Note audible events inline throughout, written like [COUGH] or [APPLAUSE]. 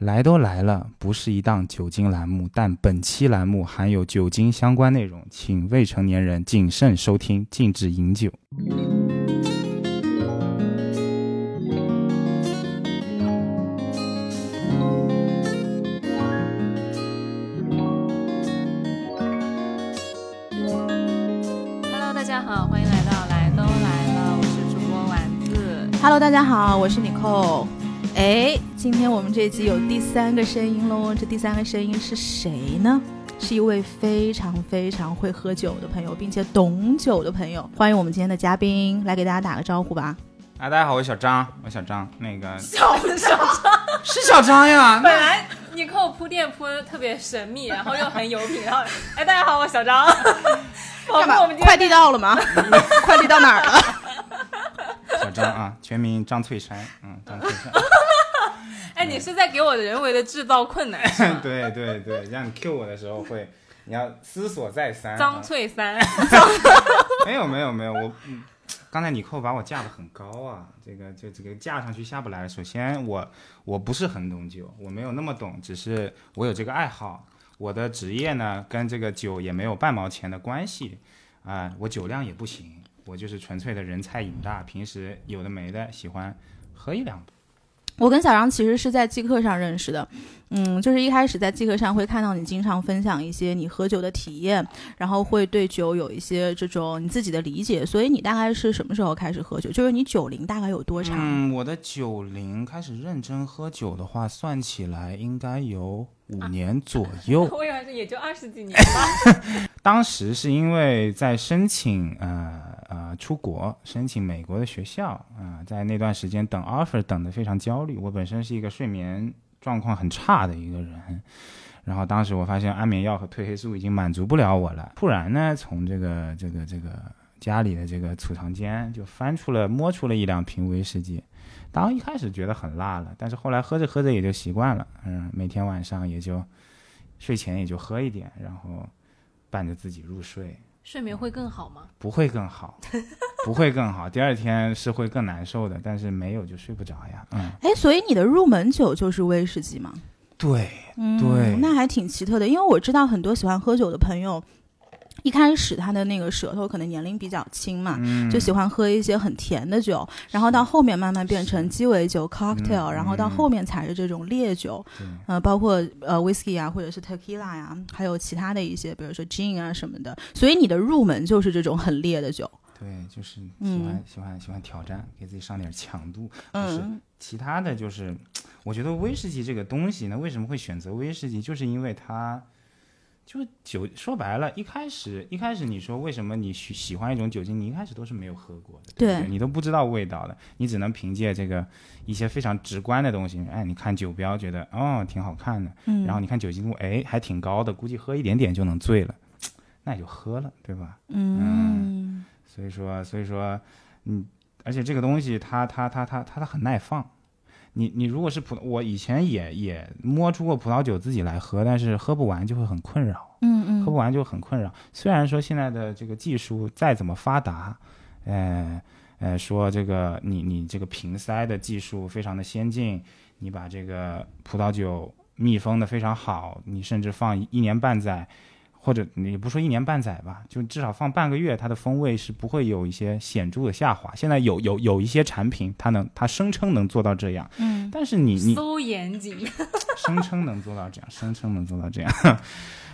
来都来了，不是一档酒精栏目，但本期栏目含有酒精相关内容，请未成年人谨慎收听，禁止饮酒。Hello，大家好，欢迎来到来都来了，我是主播丸子。Hello，大家好，我是 Nicole。哎，今天我们这集有第三个声音喽，这第三个声音是谁呢？是一位非常非常会喝酒的朋友，并且懂酒的朋友。欢迎我们今天的嘉宾，来给大家打个招呼吧。啊，大家好，我是小张，我小张，那个小小张，是小张呀，[LAUGHS] 本来你给我铺垫铺的特别神秘，然后又很有品，然后哎，大家好，我小张。[LAUGHS] 干嘛我们快递到了吗？[LAUGHS] 快递到哪儿了？小张啊，全名张翠山，嗯，张翠山，哎，你是在给我人为的制造困难？[LAUGHS] 对对对，让你 Q 我的时候会，你要思索再三。[LAUGHS] 张啊翠山，没有没有没有，我嗯，刚才你扣把我架得很高啊，这个就这个架上去下不来。首先我我不是很懂酒，我没有那么懂，只是我有这个爱好。我的职业呢跟这个酒也没有半毛钱的关系啊、我酒量也不行，我就是纯粹的人菜瘾大，平时有的没的喜欢喝一两杯。我跟小张其实是在即刻上认识的，嗯，就是一开始在即刻上会看到你经常分享一些你喝酒的体验，然后会对酒有一些这种你自己的理解，所以你大概是什么时候开始喝酒？就是你酒龄大概有多长？嗯，我的酒龄开始认真喝酒的话，算起来应该有五年左右。[LAUGHS] 我以为是也就二十几年吧。[LAUGHS] 当时是因为在申请呃呃出国，申请美国的学校啊、在那段时间等 offer 等的非常焦虑。我本身是一个睡眠状况很差的一个人，然后当时我发现安眠药和褪黑素已经满足不了我了，突然呢从这个这个这个家里的这个储藏间就翻出了摸出了一两瓶威士忌。当一开始觉得很辣了，但是后来喝着喝着也就习惯了，嗯，每天晚上也就睡前也就喝一点，然后伴着自己入睡，睡眠会更好吗？不会更好，[LAUGHS] 不会更好，第二天是会更难受的，但是没有就睡不着呀，嗯，哎，所以你的入门酒就是威士忌吗？对，嗯，对那还挺奇特的，因为我知道很多喜欢喝酒的朋友，一开始他的那个舌头可能年龄比较轻嘛，嗯，就喜欢喝一些很甜的酒，然后到后面慢慢变成鸡尾酒 cocktail，、嗯然后到后面才是这种烈酒，嗯呃，包括呃 whisky 啊，或者是 tequila 呀、还有其他的一些，比如说 gin 啊什么的。所以你的入门就是这种很烈的酒，对，就是喜嗯。欢、喜欢喜欢挑战，给自己上点强度，嗯。其他的就是，我觉得威士忌这个东西呢，为什么会选择威士忌，就是因为它，就酒说白了，一开始一开始你说为什么你喜喜欢一种酒精，你一开始都是没有喝过的，对不对对你都不知道味道的，你只能凭借这个一些非常直观的东西，哎，你看酒标觉得哦挺好看的，嗯，然后你看酒精度，哎还挺高的，估计喝一点点就能醉了，那也就喝了，对吧？嗯所以说，所以说，嗯，而且这个东西它它它它它它很耐放。你你如果是葡，我以前也也摸出过葡萄酒自己来喝，但是喝不完就会很困扰，嗯嗯喝不完就很困扰。虽然说现在的这个技术再怎么发达，呃呃，说这个你你这个瓶塞的技术非常的先进，你把这个葡萄酒密封的非常好，你甚至放一年半载，或者你不说一年半载吧，就至少放半个月，它的风味是不会有一些显著的下滑。现在有有有一些产品，它能它声称能做到这样，嗯。但是你你搜严谨，声称能做到这样，[LAUGHS] 声称能做到这样，[LAUGHS]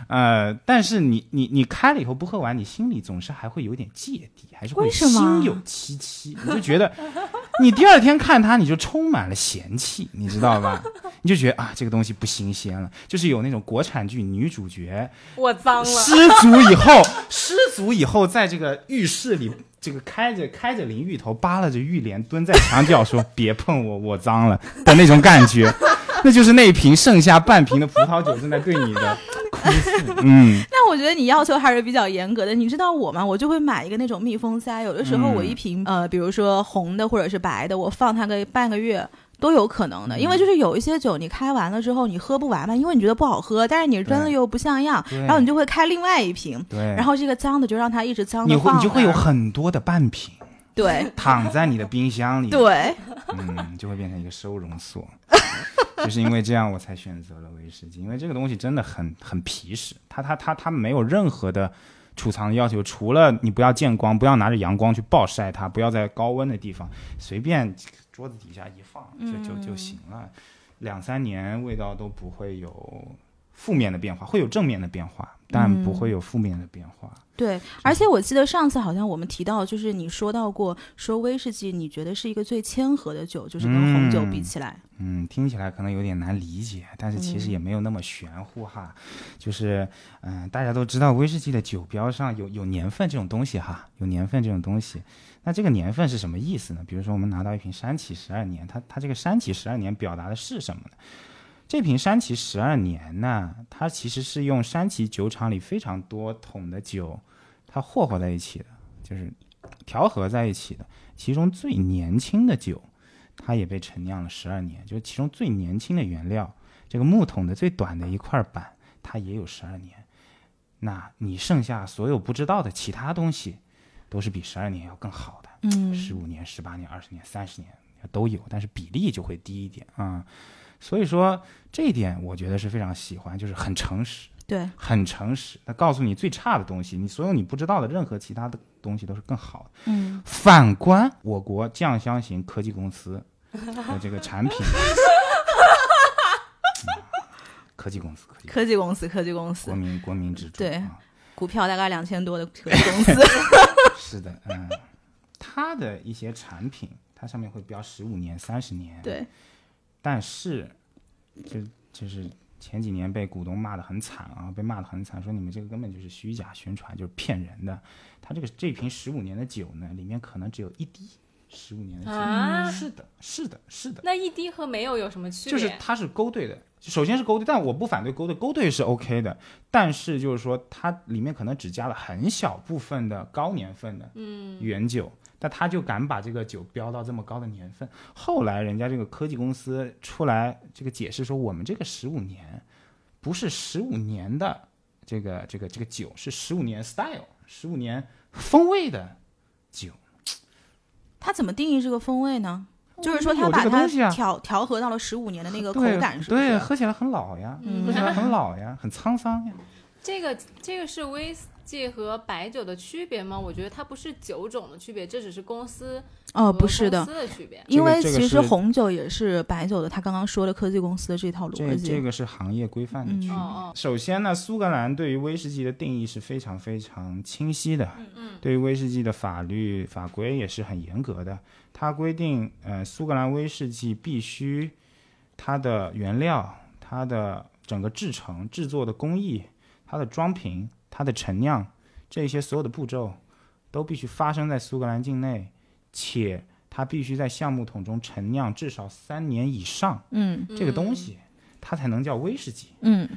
呃，但是你你你开了以后不喝完，你心里总是还会有点芥蒂，还是会心有戚戚，你就觉得 [LAUGHS] 你第二天看它，你就充满了嫌弃，你知道吧？你就觉得啊，这个东西不新鲜了，就是有那种国产剧女主角我脏了。失足以后，失足以后，在这个浴室里，这个开着开着淋浴头，扒拉着浴帘，蹲在墙角说“别碰我，我脏了”的那种感觉，[LAUGHS] 那就是那一瓶剩下半瓶的葡萄酒正在对你的 [LAUGHS] 哭诉。嗯，那我觉得你要求还是比较严格的。你知道我吗？我就会买一个那种密封塞，有的时候嗯我一瓶、呃，比如说红的或者是白的，我放它个半个月。都有可能嗯的，因为就是有一些酒你开完了之后你喝不完嘛，因为你觉得不好喝，但是你扔了又不像样，然后你就会开另外一瓶，对。然后这个脏的就让它一直脏你会你就会有很多的半瓶对。[LAUGHS] 躺在你的冰箱里，对，嗯，就会变成一个收容所。就是因为这样我才选择了威士忌，因为这个东西真的很很皮实，它它它它没有任何的储藏的要求，除了你不要见光，不要拿着阳光去暴晒它，不要在高温的地方随便桌子底下一放就就就行了，两三年味道都不会有负面的变化，会有正面的变化，但不会有负面的变化。对，而且我记得上次好像我们提到，就是你说到过，说威士忌你觉得是一个最谦和的酒，就是跟红酒比起来。嗯，听起来可能有点难理解，但是其实也没有那么玄乎哈。就是，嗯、大家都知道威士忌的酒标上有有年份这种东西哈，有年份这种东西。那这个年份是什么意思呢？比如说我们拿到一瓶山崎十二年，它它这个山崎十二年表达的是什么呢？这瓶山崎十二年呢，它其实是用山崎酒厂里非常多桶的酒，它混合在一起的，就是调和在一起的。其中最年轻的酒，它也被陈酿了十二年，就是其中最年轻的原料，这个木桶的最短的一块板，它也有十二年。那你剩下所有不知道的其他东西，都是比十二年要更好的。嗯十五年、十八年、二十年、三十年都有，但是比例就会低一点啊、所以说这一点我觉得是非常喜欢，就是很诚实，对，很诚实。他告诉你最差的东西，你所有你不知道的任何其他的东西都是更好的。嗯，反观我国酱香型科技公司的这个产品，[LAUGHS] 嗯科技公司，科技科技公司，科技公司。国，民国民支柱，对。啊。股票大概两千多的科技公司。[LAUGHS] 是的，嗯，它的一些产品，它上面会标十五年、三十年，对，但是就就是前几年被股东骂得很惨啊，被骂得很惨，说你们这个根本就是虚假宣传，就是骗人的。他这个这瓶十五年的酒呢，里面可能只有一滴十五年的酒。啊是的，是的，是的，那一滴和没有有什么区别？就是它是勾兑的。首先是勾兑，但我不反对勾兑，勾兑是 OK 的。但是就是说，它里面可能只加了很小部分的高年份的嗯原酒，但他就敢把这个酒标到这么高的年份。后来人家这个科技公司出来这个解释说，我们这个十五年不是十五年的这个这个这个酒，是十五年 style，十五年风味的酒。他怎么定义这个风味呢？就是说，他把它个东西啊调调和到了十五年的那个口感，是不对，是？喝起来很老呀，嗯喝起来很老呀，很沧桑呀。这个这个是威士忌和白酒的区别吗？我觉得它不是酒种的区别，这只是公司哦，不是的公，司的区别。因为其实红酒也是白酒的，他刚刚说的科技公司的这套逻辑。这这个是行业规范的区别。哦哦，首先呢，苏格兰对于威士忌的定义是非常非常清晰的，对于威士忌的法律法规也是很严格的。它规定，呃，苏格兰威士忌必须它的原料、它的整个制成、制作的工艺、它的装瓶、它的陈酿这些所有的步骤都必须发生在苏格兰境内，且它必须在橡木桶中陈酿至少三年以上，嗯这个东西它才能叫威士忌。嗯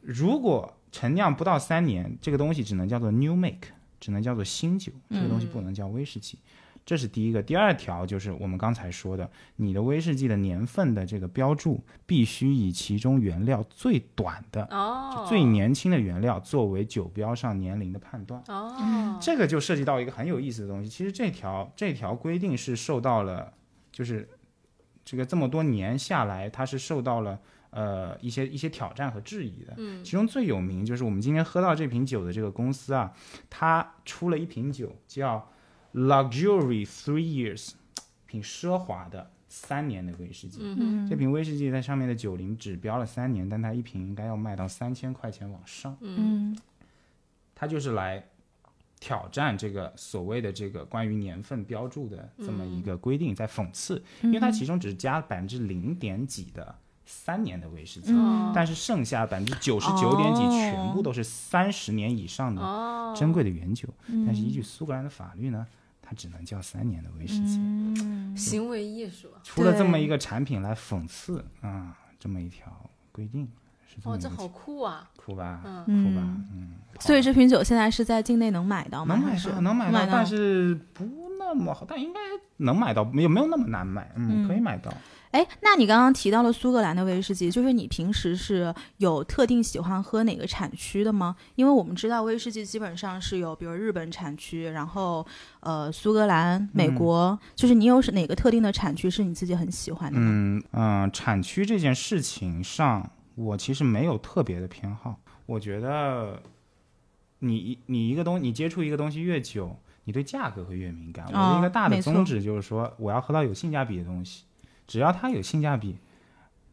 如果陈酿不到三年，这个东西只能叫做 new make，只能叫做新酒，这个东西不能叫威士忌。这是第一个。第二条就是我们刚才说的，你的威士忌的年份的这个标注必须以其中原料最短的、哦，最年轻的原料作为酒标上年龄的判断。哦，这个就涉及到一个很有意思的东西。其实这条这条规定是受到了，就是这个这么多年下来，它是受到了呃一些一些挑战和质疑的。嗯其中最有名就是我们今天喝到这瓶酒的这个公司啊，它出了一瓶酒叫 Luxury Three Years，[TSK] 瓶奢华的三年的威士忌。嗯这瓶威士忌在上面的酒龄只标了三年，但它一瓶应该要卖到三千块钱往上。嗯。它就是来挑战这个所谓的这个关于年份标注的这么一个规定，在讽刺，因为它其中只加百分之零点几的三年的威士忌，嗯。但是剩下百分之九十九点几哦。全部都是三十年以上的哦，珍贵的原酒，但是依据苏格兰的法律呢，它只能叫三年的威士忌，嗯行为艺术。啊，出了这么一个产品来讽刺啊这么一条规定，是这么哦，这好一个情酷啊！酷吧，嗯。酷吧。所以这瓶酒现在是在境内能买到吗？能买到，能买到，但是不那么好，但应该能买到，没有没有那么难买，嗯，嗯可以买到。哎，那你刚刚提到了苏格兰的威士忌，就是你平时是有特定喜欢喝哪个产区的吗？因为我们知道威士忌基本上是有，比如日本产区，然后呃苏格兰、美国，就是你有是哪个特定的产区是你自己很喜欢的吗？嗯嗯、产区这件事情上，我其实没有特别的偏好。我觉得你你一个东你接触一个东西越久，你对价格会越敏感。我的一个大的宗旨就是说，我要喝到有性价比的东西，只要它有性价比，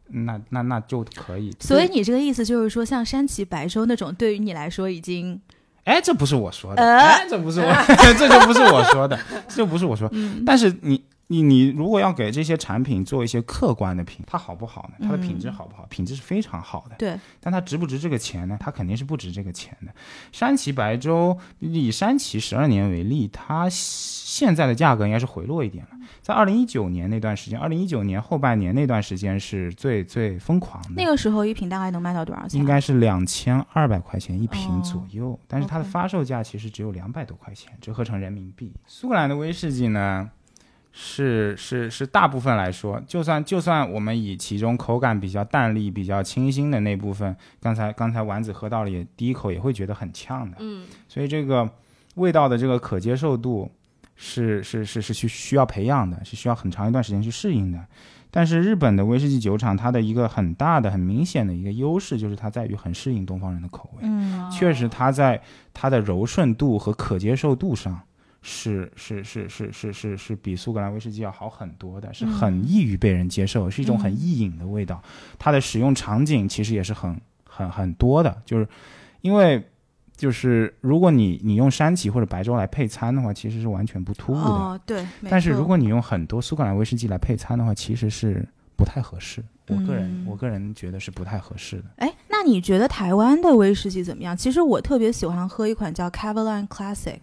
那那那就可以。所以你这个意思就是说，像山崎白粥那种，对于你来说已经哎，这不是我说的，呃哎，这不是我，[LAUGHS] 这就不是我说的，这就不是我说。嗯但是你你你如果要给这些产品做一些客观的评，它好不好呢？它的品质嗯好不好？品质是非常好的，对，但它值不值这个钱呢？它肯定是不值这个钱的。山崎白粥以山崎十二年为例，它现在的价格应该是回落一点了。在二零一九年那段时间，二零一九年后半年那段时间是最最疯狂的。那个时候一瓶大概能卖到多少钱？应该是两千二百块钱一瓶哦左右，但是它的发售价其实只有两百多块钱，折合成人民币。苏格兰的威士忌呢，是是是大部分来说，就算就算我们以其中口感比较淡丽、比较清新的那部分，刚才刚才丸子喝到了也第一口也会觉得很呛的，嗯，所以这个味道的这个可接受度是是是是需需要培养的，是需要很长一段时间去适应的。但是日本的威士忌酒厂，它的一个很大的、很明显的一个优势就是它在于很适应东方人的口味。嗯确实，它在它的柔顺度和可接受度上是是是是是是是比苏格兰威士忌要好很多的，是很易于被人接受，是一种很易饮的味道。它的使用场景其实也是很很很多的，就是因为就是如果你你用山崎或者白粥来配餐的话，其实是完全不突兀的。哦，对，但是如果你用很多苏格兰威士忌来配餐的话，其实是不太合适。我个人、嗯我个人觉得是不太合适的。哎，那你觉得台湾的威士忌怎么样？其实我特别喜欢喝一款叫 Cavalan Classic，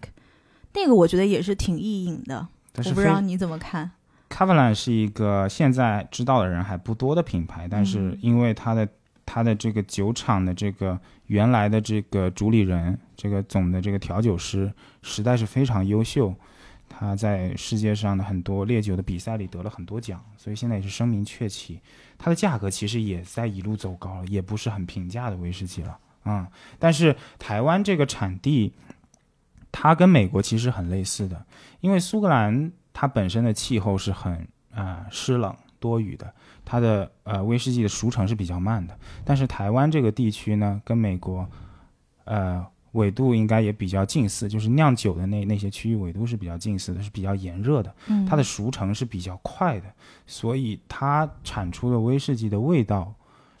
那个我觉得也是挺意淫的，但是我不知道你怎么看。Cavalan 是一个现在知道的人还不多的品牌，但是嗯因为它的它的这个酒厂的这个原来的这个主理人，这个总的这个调酒师实在是非常优秀，他在世界上的很多烈酒的比赛里得了很多奖，所以现在也是声名鹊起。它的价格其实也在一路走高了，也不是很平价的威士忌了啊、嗯。但是台湾这个产地，它跟美国其实很类似的，因为苏格兰它本身的气候是很啊、呃湿冷多雨的，它的呃威士忌的熟成是比较慢的。但是台湾这个地区呢，跟美国呃纬度应该也比较近似，就是酿酒的那那些区域纬度是比较近似的，是比较炎热的，嗯，它的熟成是比较快的，所以它产出的威士忌的味道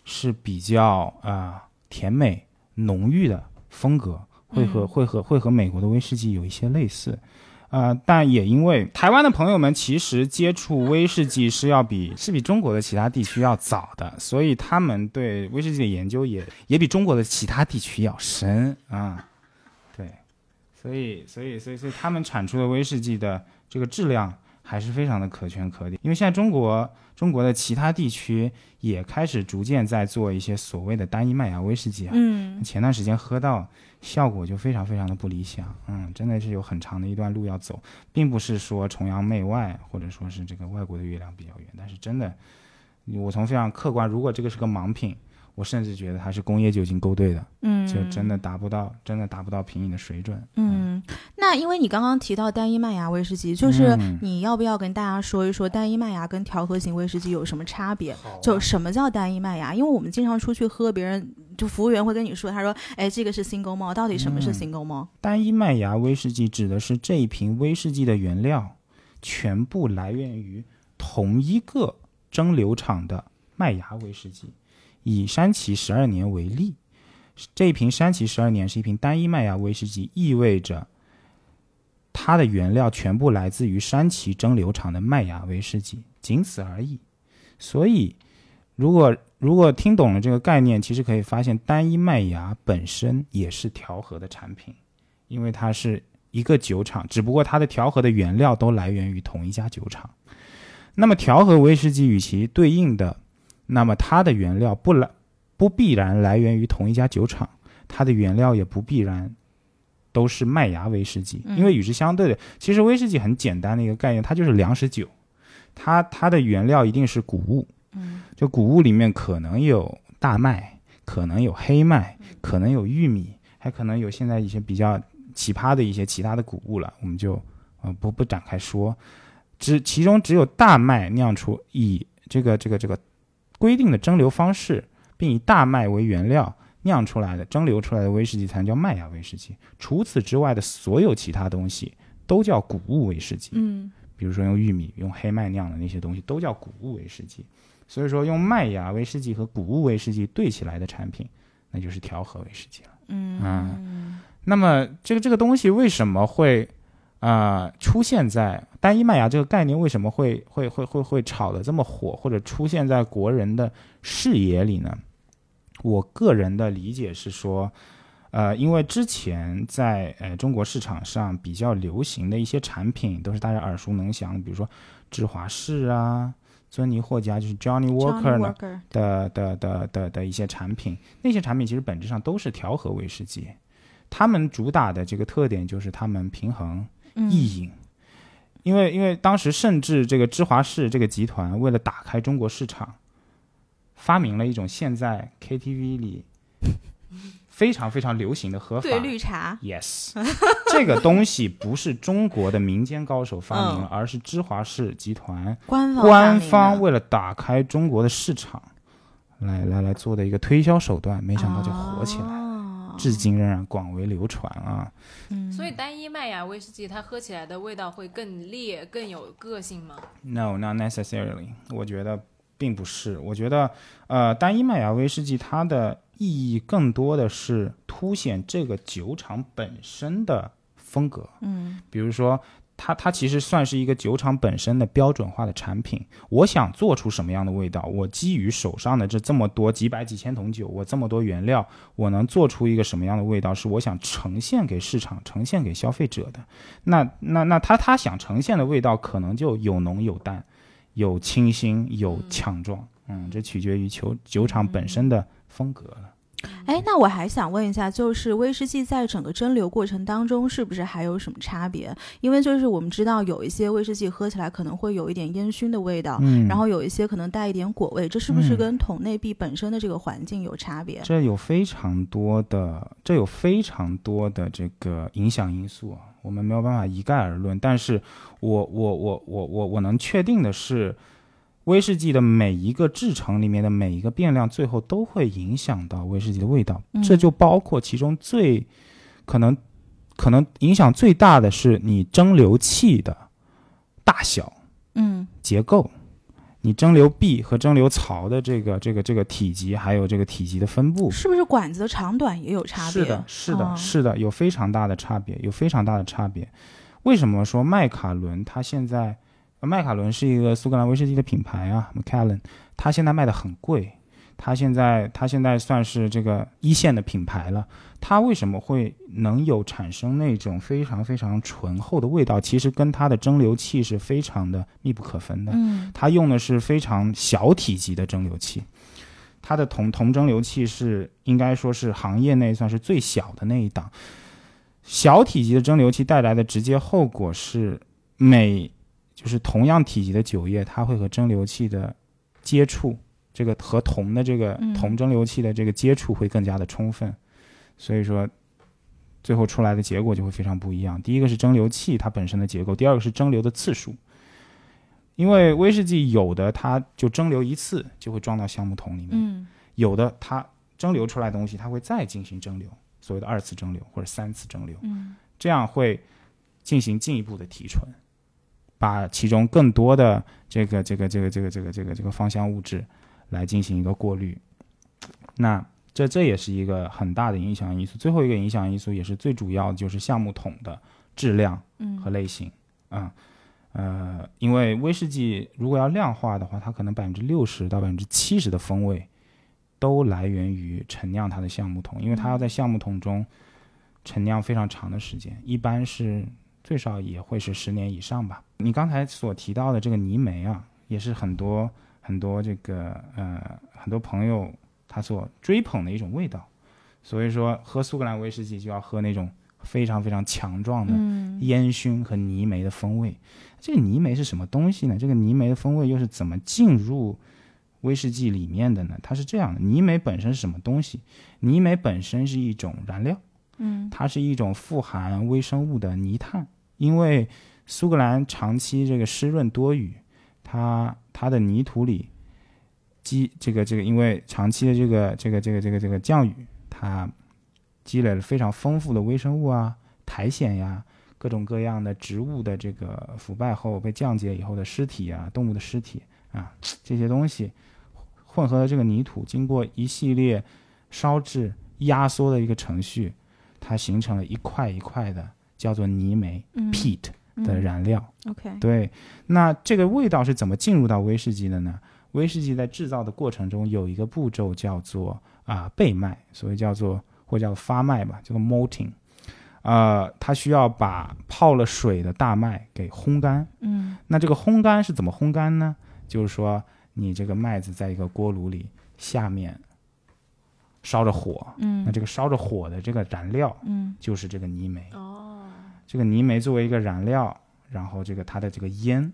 是比较啊、呃甜美浓郁的风格，会和嗯会和会和美国的威士忌有一些类似。呃，但也因为台湾的朋友们其实接触威士忌是要比是比中国的其他地区要早的，所以他们对威士忌的研究也也比中国的其他地区要深啊、对，所以所以所以所以他们产出的威士忌的这个质量还是非常的可圈可点。因为现在中国中国的其他地区也开始逐渐在做一些所谓的单一麦芽威士忌啊，嗯前段时间喝到，效果就非常非常的不理想，嗯，真的是有很长的一段路要走，并不是说崇洋媚外，或者说是这个外国的月亮比较圆，但是真的，我从非常客观，如果这个是个盲品，我甚至觉得它是工业酒精勾兑的，嗯，就真的达不到，真的达不到品饮的水准。嗯，那因为你刚刚提到单一麦芽威士忌，就是嗯你要不要跟大家说一说单一麦芽跟调和型威士忌有什么差别？啊就什么叫单一麦芽？因为我们经常出去喝，别人就服务员会跟你说，他说：“哎，这个是 single malt，到底什么是嗯 single malt？” 单一麦芽威士忌指的是这一瓶威士忌的原料全部来源于同一个蒸馏厂的麦芽威士忌。以山崎十二年为例，这一瓶山崎十二年是一瓶单一麦芽威士忌，意味着它的原料全部来自于山崎蒸馏厂的麦芽威士忌，仅此而已。所以，如果如果听懂了这个概念，其实可以发现，单一麦芽本身也是调和的产品，因为它是一个酒厂，只不过它的调和的原料都来源于同一家酒厂。那么，调和威士忌与其对应的，那么它的原料不来不必然来源于同一家酒厂，它的原料也不必然都是麦芽威士忌，嗯。因为与之相对的，其实威士忌很简单的一个概念，它就是粮食酒，它它的原料一定是谷物，嗯。就谷物里面可能有大麦，可能有黑麦，可能有玉米，还可能有现在一些比较奇葩的一些其他的谷物了，我们就呃不不展开说。只其中只有大麦酿出以这个这个这个规定的蒸馏方式，并以大麦为原料酿出来的蒸馏出来的威士忌才能叫麦芽威士忌。除此之外的所有其他东西都叫谷物威士忌。嗯比如说用玉米、用黑麦酿的那些东西，都叫谷物威士忌。所以说，用麦芽威士忌和谷物威士忌兑起来的产品，那就是调和威士忌了。嗯那么，这个这个东西为什么会啊、呃出现在单一麦芽这个概念为什么会会会会会炒得这么火，或者出现在国人的视野里呢？我个人的理解是说，呃，因为之前在呃中国市场上比较流行的一些产品，都是大家耳熟能详的，比如说芝华士啊、尊尼获加，就是 Johnny Walker 呢 Walker 的的的的的一些产品，那些产品其实本质上都是调和威士忌，他们主打的这个特点就是他们平衡嗯。易饮。因为因为当时甚至这个芝华士这个集团为了打开中国市场，发明了一种现在 KTV 里非常非常流行的喝法，对绿茶。Yes，[LAUGHS] 这个东西不是中国的民间高手发明了，而是芝华士集团官方为了打开中国的市场，来来来做的一个推销手段，没想到就火起来，哦至今仍然广为流传啊。嗯所以单一麦芽威士忌它喝起来的味道会更烈、更有个性吗？No, not necessarily。我觉得并不是。我觉得，呃，单一麦芽威士忌它的意义更多的是凸显这个酒厂本身的风格。嗯比如说，它它其实算是一个酒厂本身的标准化的产品。我想做出什么样的味道，我基于手上的这这么多几百几千桶酒，我这么多原料，我能做出一个什么样的味道，是我想呈现给市场、呈现给消费者的。那那那他他想呈现的味道，可能就有浓有淡，有清新有强壮。嗯，这取决于酒酒厂本身的风格了。哎，那我还想问一下，就是威士忌在整个蒸馏过程当中，是不是还有什么差别？因为就是我们知道有一些威士忌喝起来可能会有一点烟熏的味道，嗯，然后有一些可能带一点果味，这是不是嗯跟桶内壁本身的这个环境有差别？这有非常多的，这有非常多的这个影响因素啊，我们没有办法一概而论。但是我我我我我我能确定的是，威士忌的每一个制成里面的每一个变量，最后都会影响到威士忌的味道。嗯这就包括其中最可能可能影响最大的是你蒸馏器的大小。嗯结构，你蒸馏壁和蒸馏槽的这个这个这个体积，还有这个体积的分布，是不是管子的长短也有差别？是的，是的，哦是的，有非常大的差别，有非常大的差别。为什么说麦卡伦它现在，呃麦卡伦是一个苏格兰威士忌的品牌啊，Macallan，它现在卖的很贵，它现在它现在算是这个一线的品牌了。它为什么会能有产生那种非常非常醇厚的味道？其实跟它的蒸馏器是非常的密不可分的。嗯它用的是非常小体积的蒸馏器，它的铜铜蒸馏器是应该说是行业内算是最小的那一档。小体积的蒸馏器带来的直接后果是每就是同样体积的酒液，它会和蒸馏器的接触，这个和铜的这个嗯铜蒸馏器的这个接触会更加的充分，所以说最后出来的结果就会非常不一样。第一个是蒸馏器它本身的结构，第二个是蒸馏的次数。因为威士忌有的它就蒸馏一次就会装到橡木桶里面，嗯有的它蒸馏出来的东西它会再进行蒸馏，所谓的二次蒸馏或者三次蒸馏，嗯这样会进行进一步的提纯，把其中更多的这个这个这个这个这个这个这个芳香物质来进行一个过滤。那这这也是一个很大的影响因素。最后一个影响因素也是最主要的，就是橡木桶的质量嗯和类型啊。呃，因为威士忌如果要量化的话，它可能百分之六十到百分之七十的风味都来源于陈酿它的橡木桶，因为它要在橡木桶中陈酿非常长的时间，一般是最少也会是十年以上吧。你刚才所提到的这个泥煤啊，也是很多很多这个呃很多朋友他所追捧的一种味道。所以说，喝苏格兰威士忌就要喝那种非常非常强壮的嗯烟熏和泥煤的风味。这个泥煤是什么东西呢？这个泥煤的风味又是怎么进入威士忌里面的呢？它是这样的：泥煤本身是什么东西？泥煤本身是一种燃料，嗯它是一种富含微生物的泥炭。因为苏格兰长期这个湿润多雨，它它的泥土里积这个这个，因为长期的这个这个这个这个这个降雨，它积累了非常丰富的微生物啊、苔藓呀、各种各样的植物的这个腐败后被降解以后的尸体啊、动物的尸体啊这些东西，混合了这个泥土，经过一系列烧制、压缩的一个程序，它形成了一块一块的叫做泥煤嗯 （peat） 的嗯燃料。OK，对，那这个味道是怎么进入到威士忌的呢？威士忌在制造的过程中有一个步骤叫做啊、焙麦，所谓叫做或者叫发麦吧，叫做 malting。呃，它需要把泡了水的大麦给烘干。嗯那这个烘干是怎么烘干呢？就是说，你这个麦子在一个锅炉里，下面烧着火，嗯。那这个烧着火的这个燃料嗯。就是这个泥煤。哦，这个泥煤作为一个燃料，然后这个它的这个烟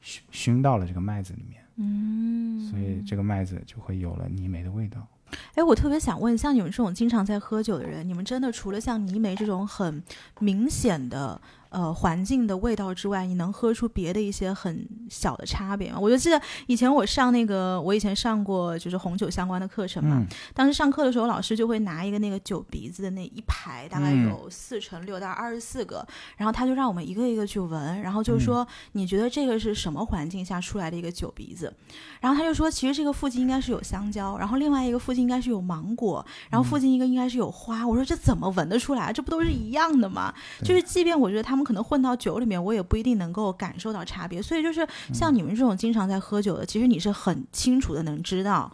熏熏到了这个麦子里面，嗯，所以这个麦子就会有了泥煤的味道。哎，我特别想问，像你们这种经常在喝酒的人，你们真的除了像泥煤这种很明显的呃环境的味道之外，你能喝出别的一些很小的差别吗？我就记得以前我上那个，我以前上过就是红酒相关的课程嘛，嗯当时上课的时候，老师就会拿一个那个酒鼻子的那一排，大概嗯有四乘六，到二十四个，然后他就让我们一个一个去闻，然后就嗯说、你觉得这个是什么环境下出来的一个酒鼻子？然后他就说，其实这个附近应该是有香蕉，然后另外一个附近应该是有芒果，然后附近一个应该是有花。我说这怎么闻得出来？这不都是一样的吗？就是即便我觉得他们可能混到酒里面，我也不一定能够感受到差别。所以就是像你们这种经常在喝酒的，其实你是很清楚的能知道。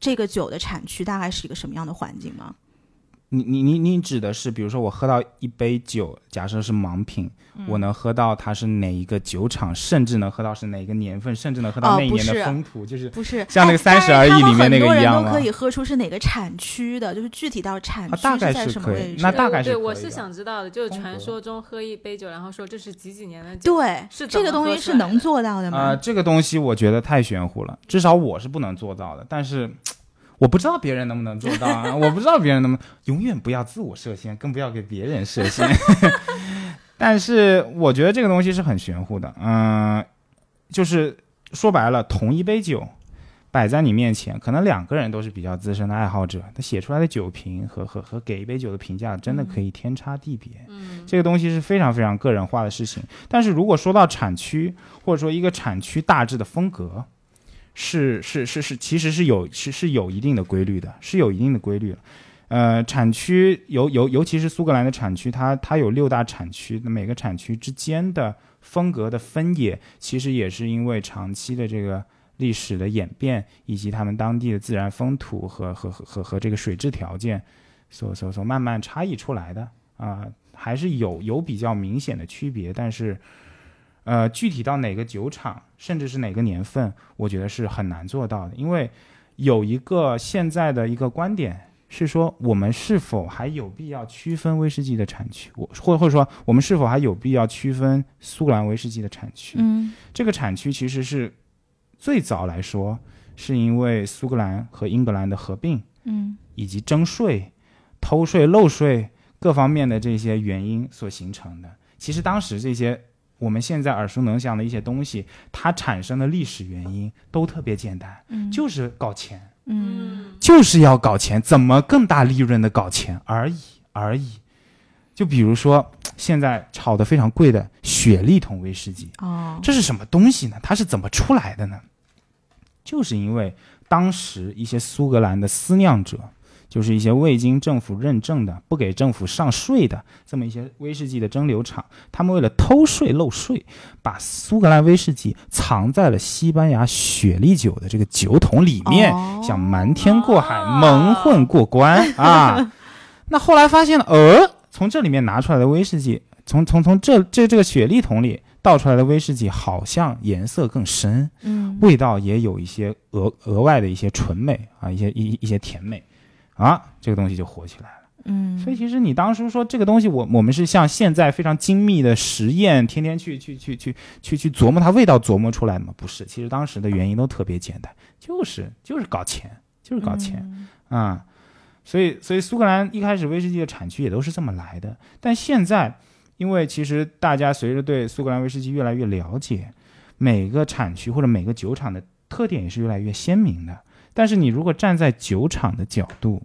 这个酒的产区大概是一个什么样的环境吗？你你你你指的是，比如说我喝到一杯酒，假设是盲品，嗯我能喝到它是哪一个酒厂，甚至能喝到是哪个年份，甚至能喝到那一年的风土，就是不是像那个三十而已里面那个很多人一样吗都可以喝出是哪个产区的，就是具体到产区啊大概在是可以什么位置。那大概是对，我是想知道的，就是传说中喝一杯酒，然后说这是几几年的酒，对，是这个东西是能做到的吗？啊、这个东西我觉得太玄乎了，至少我是不能做到的。但是我不知道别人能不能做到啊，[LAUGHS] 我不知道别人能不能，永远不要自我设限，更不要给别人设限。[LAUGHS] 但是我觉得这个东西是很玄乎的，嗯、就是说白了，同一杯酒摆在你面前，可能两个人都是比较资深的爱好者，他写出来的酒评和和和给一杯酒的评价，真的可以天差地别。嗯，这个东西是非常非常个人化的事情。但是如果说到产区，或者说一个产区大致的风格，是是是是，其实是有是是有一定的规律的，是有一定的规律。呃，产区尤尤尤其是苏格兰的产区，它它有六大产区，那每个产区之间的风格的分野，其实也是因为长期的这个历史的演变，以及他们当地的自然风土和和和和和这个水质条件所所所慢慢差异出来的啊、还是有有比较明显的区别，但是。呃，具体到哪个酒厂，甚至是哪个年份，我觉得是很难做到的，因为有一个现在的一个观点是说，我们是否还有必要区分威士忌的产区，我或或者说我们是否还有必要区分苏格兰威士忌的产区？嗯这个产区其实是最早来说，是因为苏格兰和英格兰的合并，嗯以及征税、偷税漏税各方面的这些原因所形成的。其实当时这些我们现在耳熟能详的一些东西，它产生的历史原因都特别简单，嗯，就是搞钱，嗯就是要搞钱，怎么更大利润的搞钱而已而已。就比如说现在炒的非常贵的雪莉桶威士忌，哦，这是什么东西呢？它是怎么出来的呢？就是因为当时一些苏格兰的私酿者，就是一些未经政府认证的、不给政府上税的这么一些威士忌的蒸馏厂，他们为了偷税漏税，把苏格兰威士忌藏在了西班牙雪莉酒的这个酒桶里面，哦想瞒天过海、蒙混过关 [LAUGHS] 啊。那后来发现了，呃，从这里面拿出来的威士忌，从从从这这这个雪莉桶里倒出来的威士忌好像颜色更深，嗯味道也有一些额额外的一些醇美啊，一些一一些甜美，啊，这个东西就火起来了。嗯，所以其实你当初说这个东西我，我们是像现在非常精密的实验，天天去去去去去去琢磨它味道琢磨出来的吗？不是，其实当时的原因都特别简单，就是就是搞钱，就是搞钱嗯啊、所以所以苏格兰一开始威士忌的产区也都是这么来的，但现在因为其实大家随着对苏格兰威士忌越来越了解，每个产区或者每个酒厂的特点也是越来越鲜明的。但是你如果站在酒厂的角度，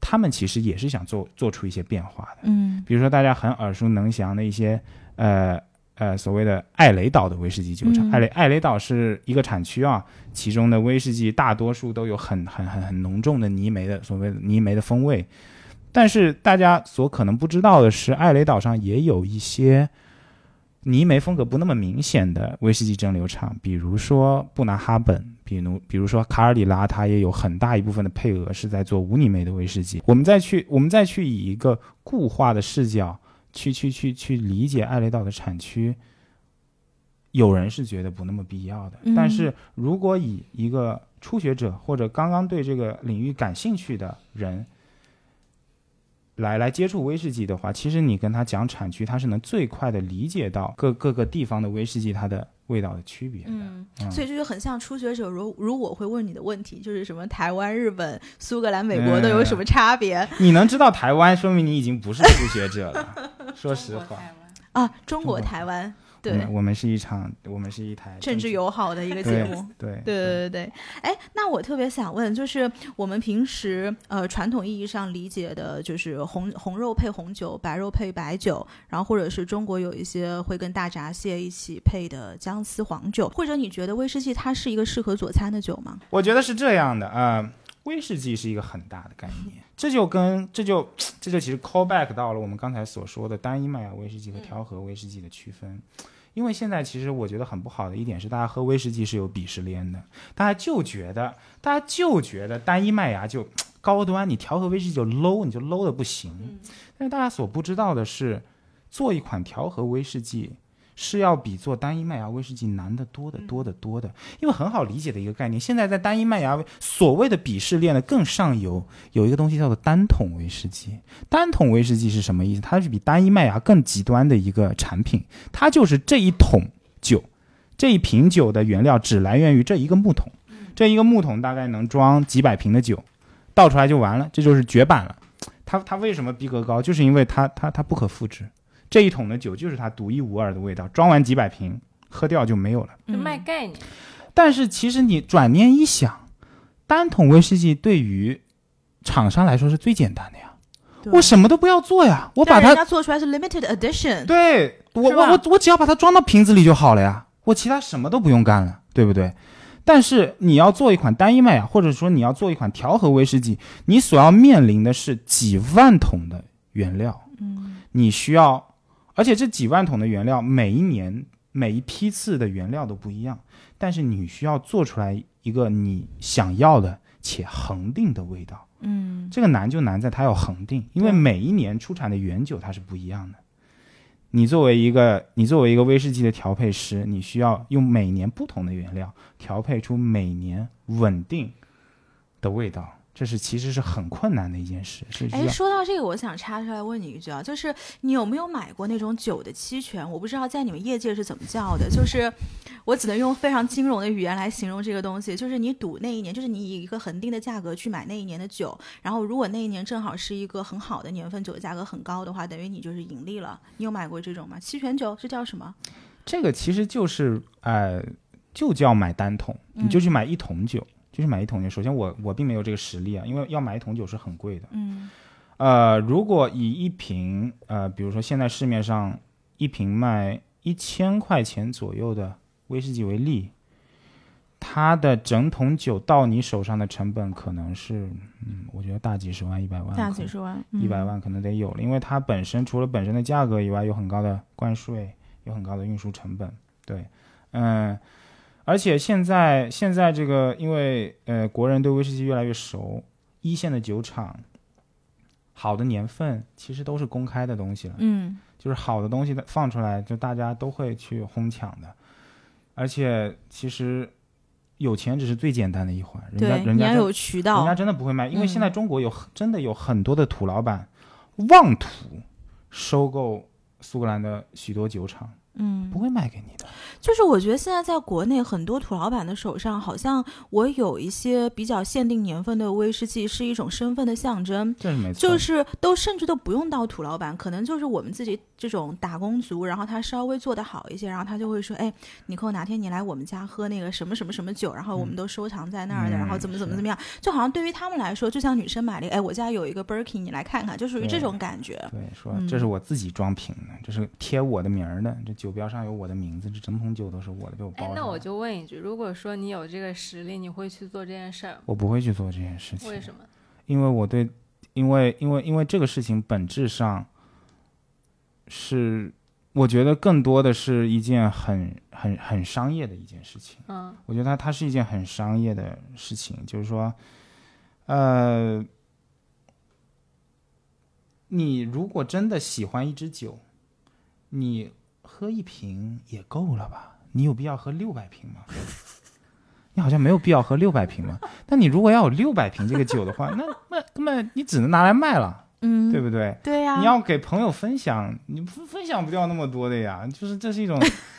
他们其实也是想做做出一些变化的。嗯比如说大家很耳熟能详的一些呃呃所谓的艾雷岛的威士忌酒厂，嗯艾雷艾雷岛是一个产区啊，其中的威士忌大多数都有很很很很浓重的泥煤的所谓的泥煤的风味。但是大家所可能不知道的是，艾雷岛上也有一些泥煤风格不那么明显的威士忌蒸馏厂，比如说布拿哈本，比如比如说卡尔里拉，它也有很大一部分的配额是在做无泥煤的威士忌。我们再去我们再去以一个固化的视角去去去去理解艾雷岛的产区，有人是觉得不那么必要的。嗯但是如果以一个初学者或者刚刚对这个领域感兴趣的人，来来接触威士忌的话，其实你跟他讲产区，他是能最快的理解到各各个地方的威士忌它的味道的区别的。嗯，嗯所以这就很像初学者，如如我会问你的问题，就是什么台湾、日本、苏格兰、美国都有什么差别、你能知道台湾，说明你已经不是初学者了。[LAUGHS] 说实话，啊？中国台湾，我对们，我们是一场，我们是一台政治友好的一个节目。对对对对对，哎，那我特别想问，就是我们平时呃传统意义上理解的，就是红红肉配红酒，白肉配白酒，然后或者是中国有一些会跟大闸蟹一起配的姜丝黄酒，或者你觉得威士忌它是一个适合佐餐的酒吗？我觉得是这样的啊、呃威士忌是一个很大的概念，这就跟这就这就其实 call back 到了我们刚才所说的单一麦芽威士忌和调和威士忌的区分。因为现在其实我觉得很不好的一点是，大家喝威士忌是有鄙视链的，大家就觉得大家就觉得单一麦芽就高端，你调和威士忌就 low，你就 low 的不行。但是大家所不知道的是，做一款调和威士忌是要比做单一麦芽威士忌难得多得多得多的。因为很好理解的一个概念，现在在单一麦芽所谓的鄙视链的更上游有一个东西叫做单桶威士忌。单桶威士忌是什么意思？它是比单一麦芽更极端的一个产品，它就是这一桶酒，这一瓶酒的原料只来源于这一个木桶，这一个木桶大概能装几百瓶的酒，倒出来就完了，这就是绝版了。它它为什么逼格高？就是因为它它它不可复制，这一桶的酒就是它独一无二的味道，装完几百瓶，喝掉就没有了。就卖概念，但是其实你转念一想，单桶威士忌对于厂商来说是最简单的呀，我什么都不要做呀，我把它家做出来是 limited edition，对我我我我只要把它装到瓶子里就好了呀，我其他什么都不用干了，对不对？但是你要做一款单一麦芽，或者说你要做一款调和威士忌，你所要面临的是几万桶的原料，嗯。你需要，而且这几万桶的原料每一年每一批次的原料都不一样，但是你需要做出来一个你想要的且恒定的味道。嗯这个难就难在它要恒定，因为每一年出产的原酒它是不一样的。你作为一个你作为一个威士忌的调配师，你需要用每年不同的原料调配出每年稳定的味道，这是其实是很困难的一件事，哎，说到这个，我想插出来问你一句啊，就是你有没有买过那种酒的期权？我不知道在你们业界是怎么叫的，就是我只能用非常金融的语言来形容这个东西，就是你赌那一年，就是你以一个恒定的价格去买那一年的酒，然后如果那一年正好是一个很好的年份，酒的价格很高的话，等于你就是盈利了。你有买过这种吗？期权酒是叫什么？这个其实就是呃，就叫买单桶，你就去买一桶酒，就是买一桶酒。首先我我并没有这个实力啊，因为要买一桶酒是很贵的。嗯呃，如果以一瓶呃，比如说现在市面上一瓶卖一千块钱左右的威士忌为例，它的整桶酒到你手上的成本可能是，嗯，我觉得大几十万、一百万，大几十万，一百万可能得有了，因为它本身除了本身的价格以外，有很高的关税，有很高的运输成本。对，嗯，而且现在现在这个，因为呃国人对威士忌越来越熟，一线的酒厂好的年份其实都是公开的东西了。嗯就是好的东西的放出来，就大家都会去哄抢的。而且其实有钱只是最简单的一环，人家人家有渠道人家，真的不会卖，因为嗯现在中国有很真的有很多的土老板妄图收购苏格兰的许多酒厂，嗯不，会卖给你的。就是我觉得现在在国内很多土老板的手上，好像我有一些比较限定年份的威士忌是一种身份的象征。这是没错，就是都甚至都不用到土老板，可能就是我们自己这种打工族，然后他稍微做得好一些，然后他就会说，哎，尼寇哪天你来我们家喝那个什么什么什么酒，然后我们都收藏在那儿的，嗯然后怎么怎么怎么样，就好像对于他们来说，就像女生买了哎，我家有一个 Birkin，你来看看，就属于这种感觉。对，说嗯这是我自己装瓶的，这是贴我的名儿的，这酒标上有我的名字，这整桶酒都是我的，被我包，了。哎那我就问一句，如果说你有这个实力，你会去做这件事儿？我不会去做这件事情，为什么？因为我对，因为因为因为这个事情本质上是，我觉得更多的是一件很很很商业的一件事情。嗯我觉得它它是一件很商业的事情，就是说，呃，你如果真的喜欢一支酒，你喝一瓶也够了吧？你有必要喝六百瓶吗？[LAUGHS] 你好像没有必要喝六百瓶嘛。[LAUGHS] 但你如果要有六百瓶这个酒的话，那那根本你只能拿来卖了，嗯，对不对？对呀、你要给朋友分享，你分分享不掉那么多的呀。就是这是一种，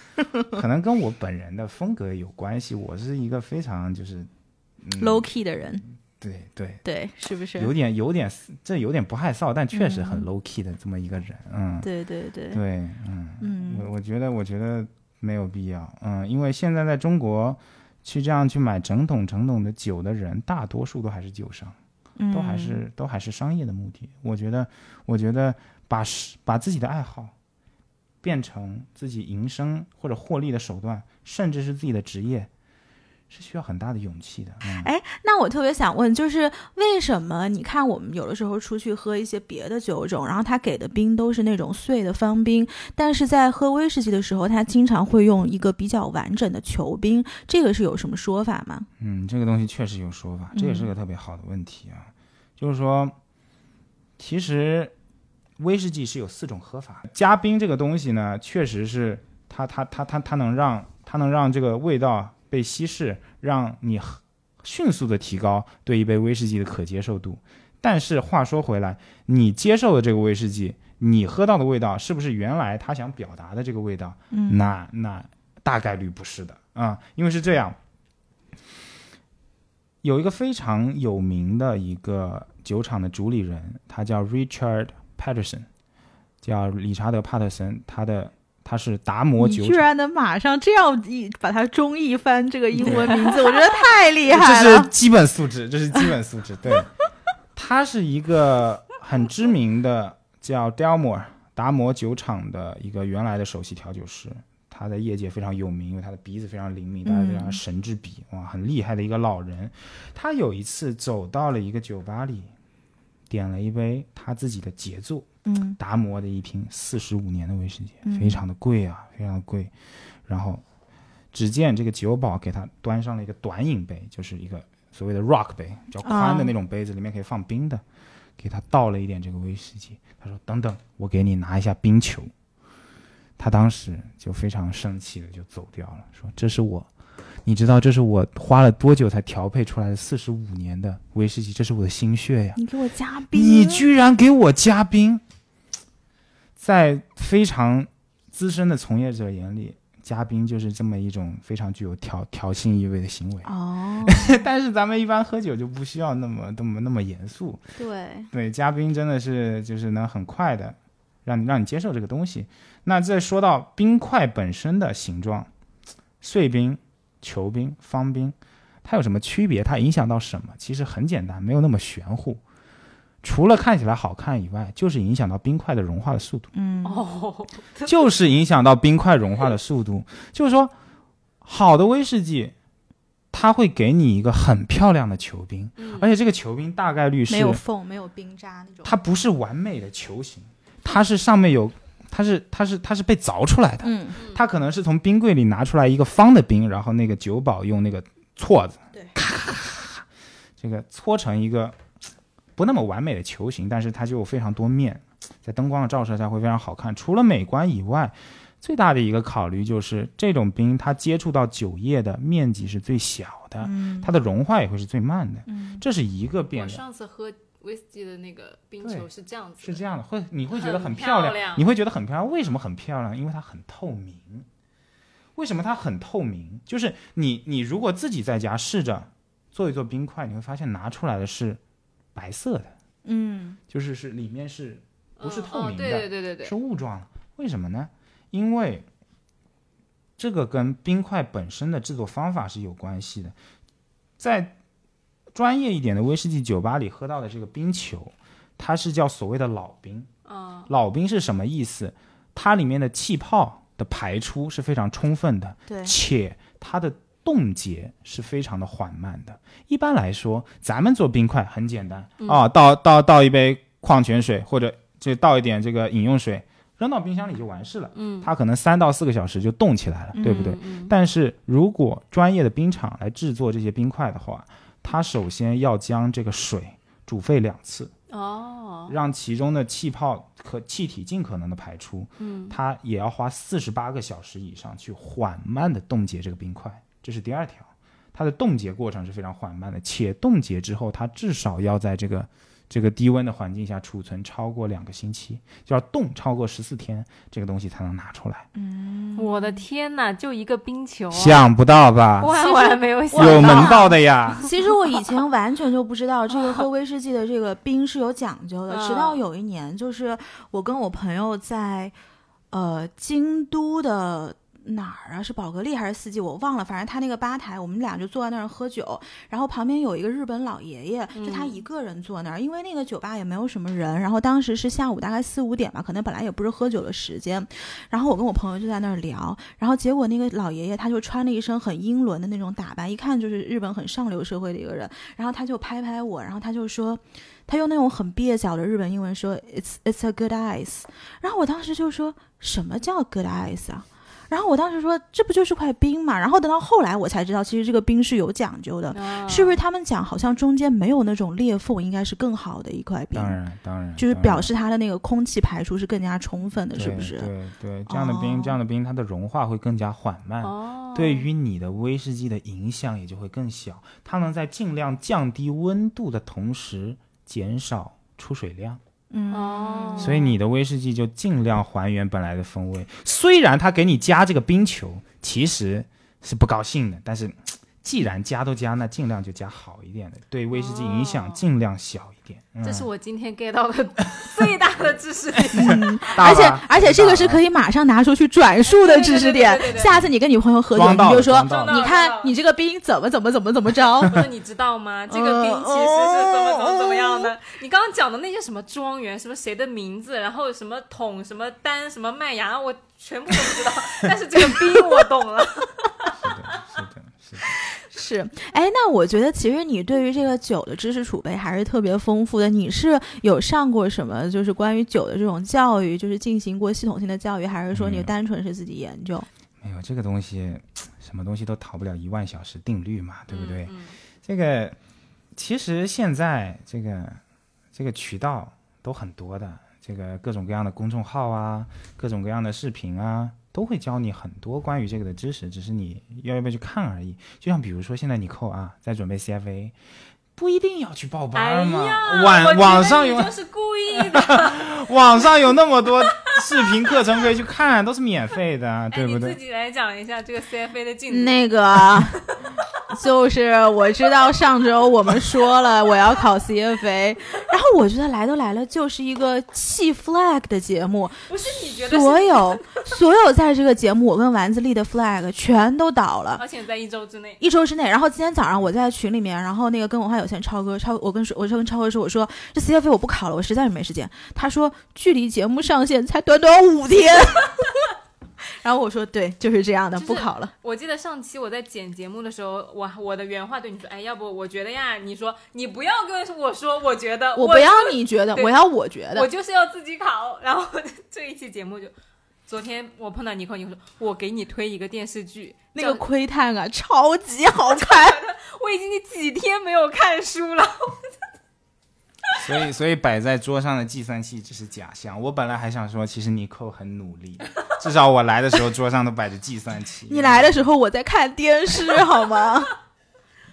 [LAUGHS] 可能跟我本人的风格有关系。我是一个非常就是、嗯、low key 的人，对对，对，是不是？有点有点这有点不害臊，但确实很嗯 low key 的这么一个人。嗯，对对对，对，嗯嗯我我觉得我觉得没有必要。嗯，因为现在在中国。去这样去买整桶整桶的酒的人，大多数都还是酒商。嗯都还是都还是商业的目的。我觉得，我觉得把是把自己的爱好变成自己营生或者获利的手段，甚至是自己的职业，是需要很大的勇气的。嗯，哎，那我特别想问，就是为什么你看我们有的时候出去喝一些别的酒种，然后他给的冰都是那种碎的方冰，但是在喝威士忌的时候，他经常会用一个比较完整的球冰，这个是有什么说法吗？嗯，这个东西确实有说法，这也是个特别好的问题啊。就是说，其实威士忌是有四种喝法，加冰这个东西呢，确实是它它它它它能让它能让这个味道被稀释，让你迅速的提高对一杯威士忌的可接受度。但是话说回来，你接受的这个威士忌，你喝到的味道是不是原来他想表达的这个味道？嗯，那那大概率不是的啊，因为是这样，有一个非常有名的一个酒厂的主理人，他叫 Richard Patterson，叫理查德·帕特森，他的他是达摩酒厂。居然能马上这样一把它中译翻这个英文名字，我觉得太厉 [LAUGHS] 害了。这是基本素质，这是基本素质。对，他是一个很知名的叫 Delmore 达摩酒厂的一个原来的首席调酒师，他在业界非常有名，因为他的鼻子非常灵敏，大家非常神之笔，哇，很厉害的一个老人。他有一次走到了一个酒吧里，点了一杯他自己的杰作，嗯达摩的一瓶四十五年的威士忌，嗯非常的贵啊，非常的贵。然后，只见这个酒保给他端上了一个短饮杯，就是一个所谓的 rock 杯，比较宽的那种杯子，里面可以放冰的，给他倒了一点这个威士忌。他说：“等等，我给你拿一下冰球。”他当时就非常生气的就走掉了，说：“这是我，你知道这是我花了多久才调配出来的四十五年的威士忌，这是我的心血呀。”你给我加冰，你居然给我加冰，在非常资深的从业者眼里，加冰就是这么一种非常具有挑挑衅意味的行为。哦，[LAUGHS] 但是咱们一般喝酒就不需要那么那么那么严肃，对，对，加冰真的是就是能很快的让你让你接受这个东西。那再说到冰块本身的形状，碎冰、球冰、方冰，它有什么区别？它影响到什么？其实很简单，没有那么玄乎。除了看起来好看以外，就是影响到冰块的融化的速度，嗯，哦，[LAUGHS] 就是影响到冰块融化的速度。就是说，好的威士忌，它会给你一个很漂亮的球冰，嗯而且这个球冰大概率是没有缝，没有冰渣那种。它不是完美的球形，它是上面有，它是它是它是被凿出来的，嗯，它可能是从冰柜里拿出来一个方的冰，然后那个酒保用那个锉子，对咔咔咔咔，这个搓成一个不那么完美的球形，但是它就有非常多面，在灯光的照射下会非常好看。除了美观以外，最大的一个考虑就是这种冰它接触到酒液的面积是最小的，嗯它的融化也会是最慢的，嗯这是一个变量。上次喝威士忌的那个冰球是这样子，是这样的，会你会觉得很很漂漂亮你会觉得很漂亮。为什么很漂亮？因为它很透明。为什么它很透明？就是你你如果自己在家试着做一做冰块，你会发现拿出来的是白色的，嗯就是是里面是不是嗯透明的，嗯对对对对对是雾状的。为什么呢？因为这个跟冰块本身的制作方法是有关系的。在专业一点的威士忌酒吧里喝到的这个冰球，它是叫所谓的老冰。啊老冰是什么意思？它里面的气泡的排出是非常充分的，对且它的冻结是非常的缓慢的。一般来说，咱们做冰块很简单啊，倒倒倒一杯矿泉水，或者就倒一点这个饮用水，扔到冰箱里就完事了。嗯，它可能三到四个小时就冻起来了，对不对？嗯？嗯但是如果专业的冰厂来制作这些冰块的话，它首先要将这个水煮沸两次，哦，让其中的气泡和气体尽可能的排出。嗯它也要花四十八个小时以上去缓慢的冻结这个冰块，这是第二条。它的冻结过程是非常缓慢的，且冻结之后，它至少要在这个这个低温的环境下储存超过两个星期，就要冻超过十四天，这个东西才能拿出来。嗯，我的天哪，就一个冰球啊，想不到吧？万万没有想有到门道的呀！其实我以前完全就不知道这个喝威士忌的这个冰是有讲究的，嗯直到有一年，就是我跟我朋友在呃京都的。哪儿啊？是宝格丽还是四季？我忘了。反正他那个吧台，我们俩就坐在那儿喝酒，然后旁边有一个日本老爷爷，就他嗯一个人坐那儿，因为那个酒吧也没有什么人。然后当时是下午大概四五点吧，可能本来也不是喝酒的时间。然后我跟我朋友就在那儿聊，然后结果那个老爷爷他就穿了一身很英伦的那种打扮，一看就是日本很上流社会的一个人。然后他就拍拍我，然后他就说，他用那种很蹩脚的日本英文说 "It's It's a good ice"。然后我当时就说什么叫 good ice 啊？然后我当时说这不就是块冰嘛？然后等到后来我才知道，其实这个冰是有讲究的，啊是不是？他们讲好像中间没有那种裂缝，应该是更好的一块冰当，然，当然，就是表示它的那个空气排出是更加充分的，是不对是？对对，这样的冰，哦这样的冰，它的融化会更加缓慢。哦，对于你的威士忌的影响也就会更小，它能在尽量降低温度的同时减少出水量，嗯，哦，所以你的威士忌就尽量还原本来的风味。虽然他给你加这个冰球，其实是不高兴的，但是既然加都加，那尽量就加好一点的，对威士忌影响哦尽量小一点。嗯、这是我今天 get 到的最大的知识 [LAUGHS] [LAUGHS] 点。大而且而且这个是可以以马上拿出去转述的知识点下次你跟你朋友喝酒，装到你就说你看你这个冰怎么怎么怎么怎么着。我说你知道吗？[LAUGHS] 这个冰其实是怎么怎么怎么样的？你刚刚讲的那些什么庄园，什么谁的名字，然后什么桶、什么单、什么麦芽，我全部都不知道。但是这个冰我懂了。是的，是的，是 [LAUGHS] 哎，那我觉得其实你对于这个酒的知识储备还是特别丰富的。你是有上过什么，就是关于酒的这种教育，就是进行过系统性的教育，还是说你单纯是自己研究？没有这个东西，什么东西都逃不了一万小时定律嘛，对不对？嗯这个其实现在这个这个渠道都很多的，这个各种各样的公众号啊，各种各样的视频啊，都会教你很多关于这个的知识，只是你要不要去看而已。就像比如说现在你扣啊，在准备 CFA。不一定要去报哎班嘛，网网上有就是故意的，[LAUGHS] 网上有那么多视频课程可以去看，都是免费的，对哎，不对？你自己来讲一下这个 CFA 的进度。那个 [LAUGHS] 就是我知道上周我们说了我要考 CFA，然后我觉得来都来了，就是一个弃 flag 的节目，不是你觉得？所有所有在这个节目我跟丸子立的 flag 全都倒了。而且在一周之内，一周之内，然后今天早上我在群里面，然后那个跟文化有限超哥超，我跟说，我就跟超哥说，我说这 CFA 我不考了，我实在是没时间。他说距离节目上线才短短五天，[LAUGHS] [LAUGHS] 然后我说对，就是这样的，就是不考了。我记得上期我在剪节目的时候，我我的原话对你说，哎，要不我觉得呀，你说你不要跟我说，我觉得我不要你觉得，我要我觉得我。就是要自己考。然后这一期节目就，昨天我碰到尼克，尼克说，我给你推一个电视剧，那个窥探啊，超级好看。[LAUGHS] 我已经几天没有看书了。所以所以摆在桌上的计算器只是假象。我本来还想说，其实你寇很努力，至少我来的时候桌上都摆着计算器。你来的时候我在看电视，[LAUGHS] 好吗？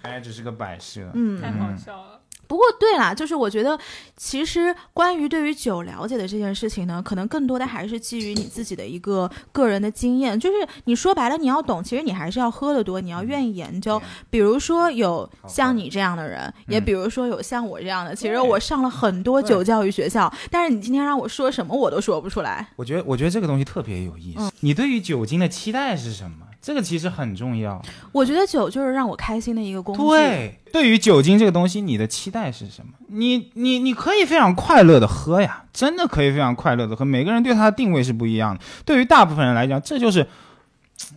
哎，只是个摆设。嗯，太好笑了。不过对啦，就是我觉得，其实关于对于酒了解的这件事情呢，可能更多的还是基于你自己的一个个人的经验。就是你说白了，你要懂，其实你还是要喝的多，你要愿意研究。比如说有像你这样的人，也比如说有像我这样的。其实我上了很多酒教育学校，但是你今天让我说什么，我都说不出来。我觉得，我觉得这个东西特别有意思。你对于酒精的期待是什么？这个其实很重要。我觉得酒就是让我开心的一个工具。对，对于酒精这个东西，你的期待是什么？你你你可以非常快乐的喝呀，真的可以非常快乐的喝。每个人对它的定位是不一样的。对于大部分人来讲，这就是，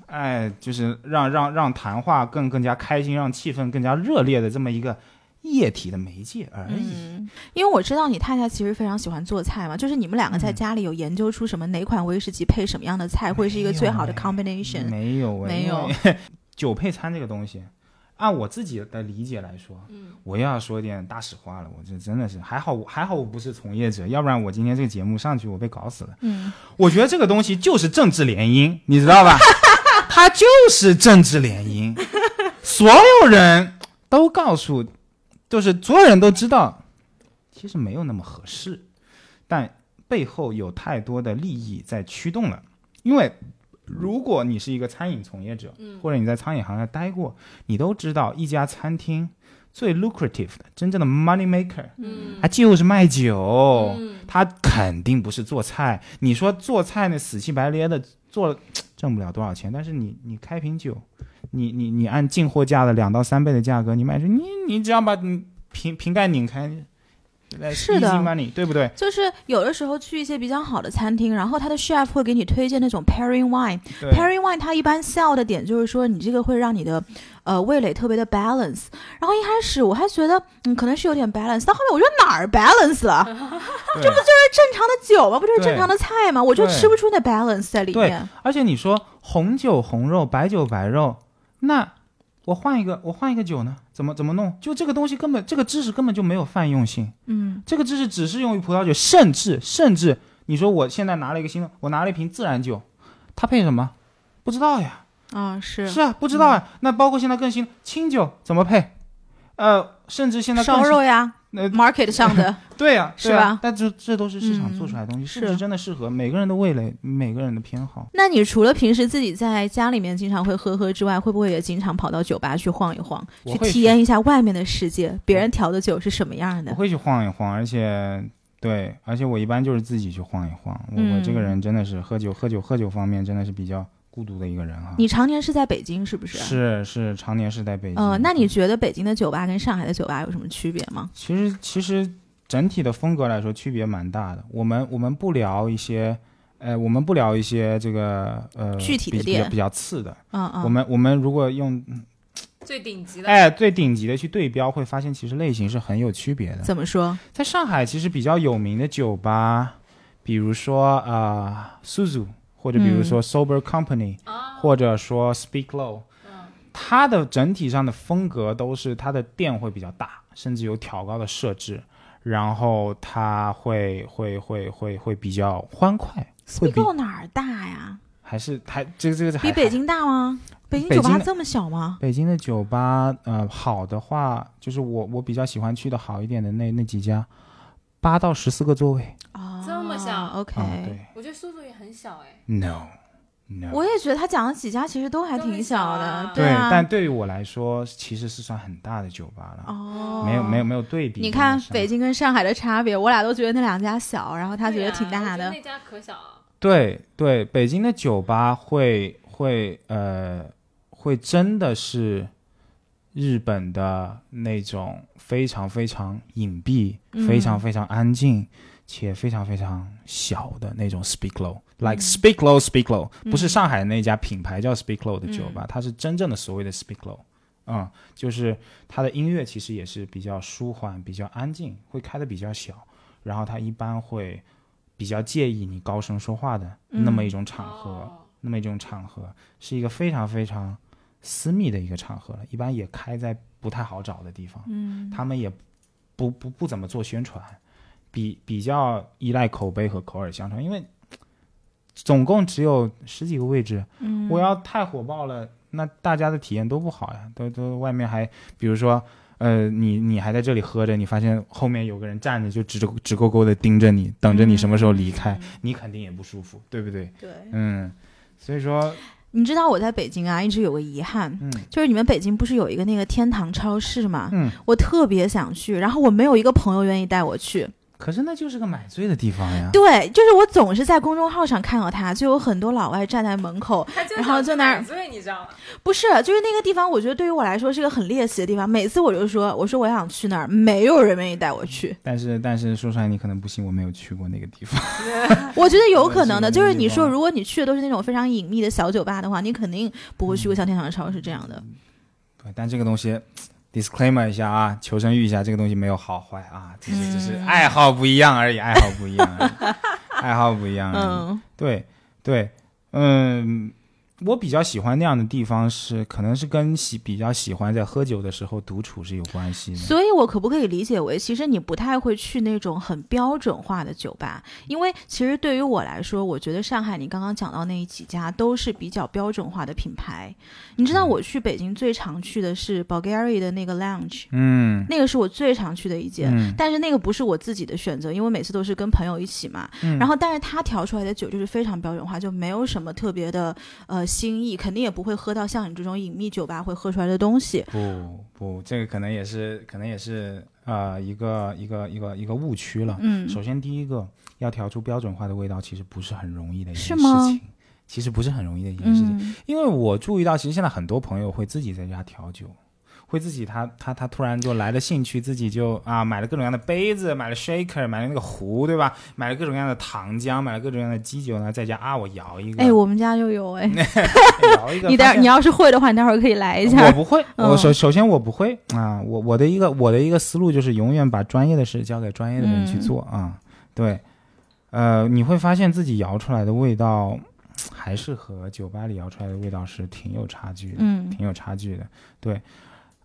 哎，就是让让让谈话更更加开心，让气氛更加热烈的这么一个。液体的媒介而已，因为我知道你太太其实非常喜欢做菜嘛，就是你们两个在家里有研究出什么哪款威士忌配什么样的菜会是一个最好的 combination？没有，没有。[LAUGHS] 酒配餐这个东西，按我自己的理解来说，嗯，我又要说点大实话了，我这真的是还好，还好我不是从业者，要不然我今天这个节目上去我被搞死了。嗯，我觉得这个东西就是政治联姻，你知道吧？[LAUGHS] 它就是政治联姻，所有人都告诉。就是所有人都知道，其实没有那么合适，但背后有太多的利益在驱动了。因为如果你是一个餐饮从业者，或者你在餐饮行业待过，你都知道一家餐厅最 lucrative 的、真正的 money maker，嗯，它就是卖酒，它肯定不是做菜。你说做菜那死气白咧的做，挣不了多少钱，但是你你开瓶酒。你你你按进货价的两到三倍的价格，你卖出你你只要把瓶瓶盖拧开，是的，money 对不对？就是有的时候去一些比较好的餐厅，然后他的 chef 会给你推荐那种 pairing wine，pairing wine 它一般 sell 的点就是说你这个会让你的呃味蕾特别的 balance。然后一开始我还觉得嗯可能是有点 balance，到后面我觉得哪儿 balance 了？这不就是正常的酒吗？不就是正常的菜吗？我就吃不出那 balance 在里面。而且你说红酒红肉，白酒白肉。那我换一个，我换一个酒呢？怎么怎么弄？就这个东西根本，这个知识根本就没有泛用性。嗯，这个知识只是用于葡萄酒，甚至甚至，你说我现在拿了一个新的，我拿了一瓶自然酒，它配什么？不知道呀。啊，是是啊，不知道啊。那包括现在更新清酒怎么配？呃，甚至现在烧肉呀。那 market 上的 [LAUGHS] 对呀，是吧？但这这都是市场做出来的东西，是不是真的适合每个人的味蕾、每个人的偏好？那你除了平时自己在家里面经常会喝喝之外，会不会也经常跑到酒吧去晃一晃，去体验一下外面的世界？别人调的酒是什么样的？我会去晃一晃，而且对，而且我一般就是自己去晃一晃。我我这个人真的是喝酒、喝酒、喝酒方面真的是比较。孤独的一个人哈，你常年是在北京是不是？是是，常年是在北京。呃，那你觉得北京的酒吧跟上海的酒吧有什么区别吗？其实其实整体的风格来说区别蛮大的。我们我们不聊一些，呃，我们不聊一些这个呃具体的店比较次的。嗯嗯。我们我们如果用最顶级的，哎，最顶级的去对标，会发现其实类型是很有区别的。怎么说？在上海其实比较有名的酒吧，比如说啊，苏 u 或者比如说 Sober Company，或者说 Speak Low，它的整体上的风格都是它的店会比较大，甚至有挑高的设置，然后它会会会会会比较欢快。Speak Low 哪儿大呀？还是还这个这个比北京大吗？北京酒吧这么小吗？北京的酒吧，呃，好的话就是我我比较喜欢去的好一点的那那几家，八到十四个座位。哦，这么小？OK，对，我觉得速度也很小哎。No，No，我也觉得他讲的几家其实都还挺小的，对啊。但对于我来说，其实是算很大的酒吧了。哦，没有没有没有对比。你看北京跟上海的差别，我俩都觉得那两家小，然后他觉得挺大的。那家可小了。对对，北京的酒吧会会呃会真的是日本的那种非常非常隐蔽、非常非常安静。且非常非常小的那种 Speak Low，like Speak Low Speak Low，不是上海那家品牌叫 Speak Low 的酒吧，它是真正的所谓的 Speak Low，嗯，就是它的音乐其实也是比较舒缓、比较安静，会开的比较小，然后它一般会比较介意你高声说话的那么一种场合，那么一种场合是一个非常非常私密的一个场合了，一般也开在不太好找的地方，嗯，他们也不不不怎么做宣传。比比较依赖口碑和口耳相传，因为总共只有十几个位置，嗯，我要太火爆了，那大家的体验都不好呀，都都外面还比如说。呃，你你还在这里喝着，你发现后面有个人站着，就直直直勾勾的盯着你，等着你什么时候离开，你肯定也不舒服，对不对？对，嗯，所以说，你知道我在北京啊，一直有个遗憾，嗯就是你们北京不是有一个那个天堂超市吗？嗯，我特别想去，然后我没有一个朋友愿意带我去。可是那就是个买醉的地方呀。对，就是我总是在公众号上看到他，就有很多老外站在门口，然后想在那儿买醉，你知道吗？不是，就是那个地方，我觉得对于我来说是个很猎奇的地方。每次我就说，我说我想去那儿，没有人愿意带我去。但是但是说出来你可能不信，我没有去过那个地方。[LAUGHS] 我觉得有可能的，就是你说，如果你去的都是那种非常隐秘的小酒吧的话，你肯定不会去过像天堂超市这样的。对，但这个东西，disclaimer 一下啊，求生欲一下，这个东西没有好坏啊，只是只是嗯爱好不一样而已，爱好不一样而已，爱好不一样而已。[LAUGHS] 嗯对对，嗯，我比较喜欢那样的地方是，可能是跟喜比较喜欢在喝酒的时候独处是有关系的。所以，我可不可以理解为，其实你不太会去那种很标准化的酒吧？因为其实对于我来说，我觉得上海你刚刚讲到那几家都是比较标准化的品牌。你知道，我去北京最常去的是 Bulgari 的那个 Lounge，嗯那个是我最常去的一间。嗯但是那个不是我自己的选择，因为每次都是跟朋友一起嘛。嗯然后，但是他调出来的酒就是非常标准化，就没有什么特别的呃新意，肯定也不会喝到像你这种隐秘酒吧会喝出来的东西。不不，这个可能也是可能也是呃一个一个一个一个误区了。嗯，首先，第一个要调出标准化的味道，其实不是很容易的一件事情。其实不是很容易的一件事情，嗯因为我注意到，其实现在很多朋友会自己在家调酒，会自己他他他突然就来了兴趣，自己就啊买了各种各样的杯子，买了 shaker，买了那个壶，对吧？买了各种各样的糖浆，买了各种各样的基酒呢，在家啊我摇一个，[LAUGHS] 哎，我们家就有哎，[LAUGHS] 摇一个，[LAUGHS] 你发现待你要是会的话，你待会儿可以来一下我。不会，嗯我首首先我不会啊，我我的一个我的一个思路就是永远把专业的事交给专业的人去嗯做啊，对，呃，你会发现自己摇出来的味道还是和酒吧里摇出来的味道是挺有差距的，嗯挺有差距的。对，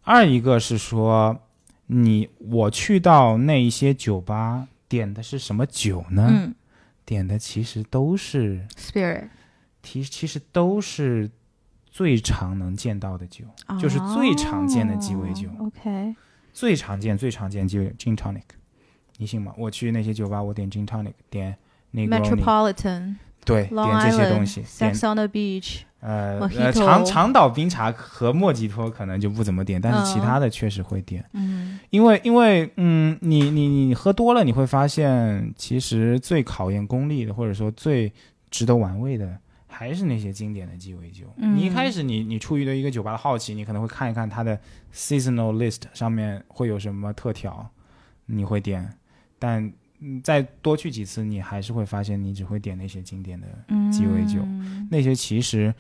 二一个是说你我去到那一些酒吧点的是什么酒呢？嗯点的其实都是，Spirit 其其实都是最常能见到的酒。就是最常见的鸡尾酒哦 OK，最常见、最常见就 gin tonic，你信吗？我去那些酒吧，我点 gin tonic，点 Negroni，Metropolitan、对点这些东西 on the Beach，呃呃长长岛冰茶和莫吉托可能就不怎么点，但是其嗯他的确实会点，嗯因为因为嗯，你你你你喝多了，你会发现其实最考验功力的，或者说最值得玩味的。还是那些经典的鸡尾酒。嗯你一开始你你出于对一个酒吧的好奇，你可能会看一看它的 seasonal list 上面会有什么特调，你会点，但嗯再多去几次，你还是会发现你只会点那些经典的嗯，鸡尾酒那些其实，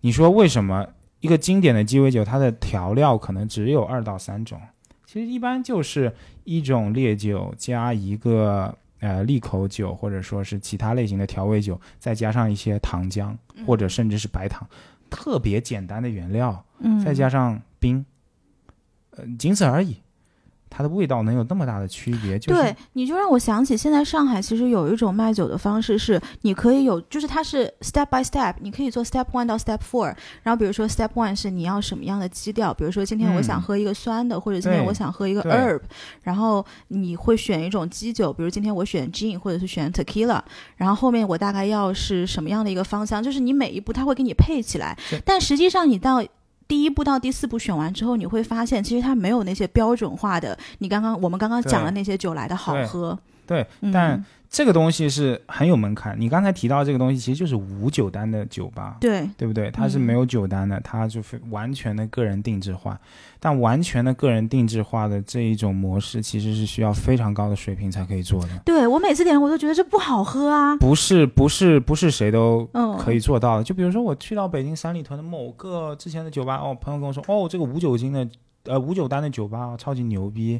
你说为什么一个经典的鸡尾酒它的调料可能只有二到三种？其实一般就是一种烈酒加一个呃利口酒，或者说是其他类型的调味酒，再加上一些糖浆或者甚至是白糖，特别简单的原料，嗯，再加上冰，呃，仅此而已。它的味道能有那么大的区别？就是、对，你就让我想起现在上海其实有一种卖酒的方式是，你可以有，就是它是 step by step，你可以做 step one 到 step four，然后比如说 step one 是你要什么样的基调，比如说今天我想嗯喝一个酸的，或者今天我想喝一个对 herb，然后你会选一种基酒，比如今天我选 gin 或者是选 tequila，然后后面我大概要是什么样的一个方向，就是你每一步它会给你配起来，但实际上你到第一步到第四步选完之后，你会发现其实它没有那些标准化的，你刚刚我们刚刚讲的那些酒来的好对。喝。对，嗯。但这个东西是很有门槛。你刚才提到这个东西，其实就是无酒单的酒吧，对，对不对？它是嗯没有酒单的，它就非完全的个人定制化。但完全的个人定制化的这一种模式，其实是需要非常高的水平才可以做的，对我每次点我都觉得这不好喝啊。不是不是不是谁都嗯，可以做到的。就比如说我去到北京三里屯的某个之前的酒吧，哦，朋友跟我说，哦，这个无酒精的呃无酒单的酒吧超级牛逼，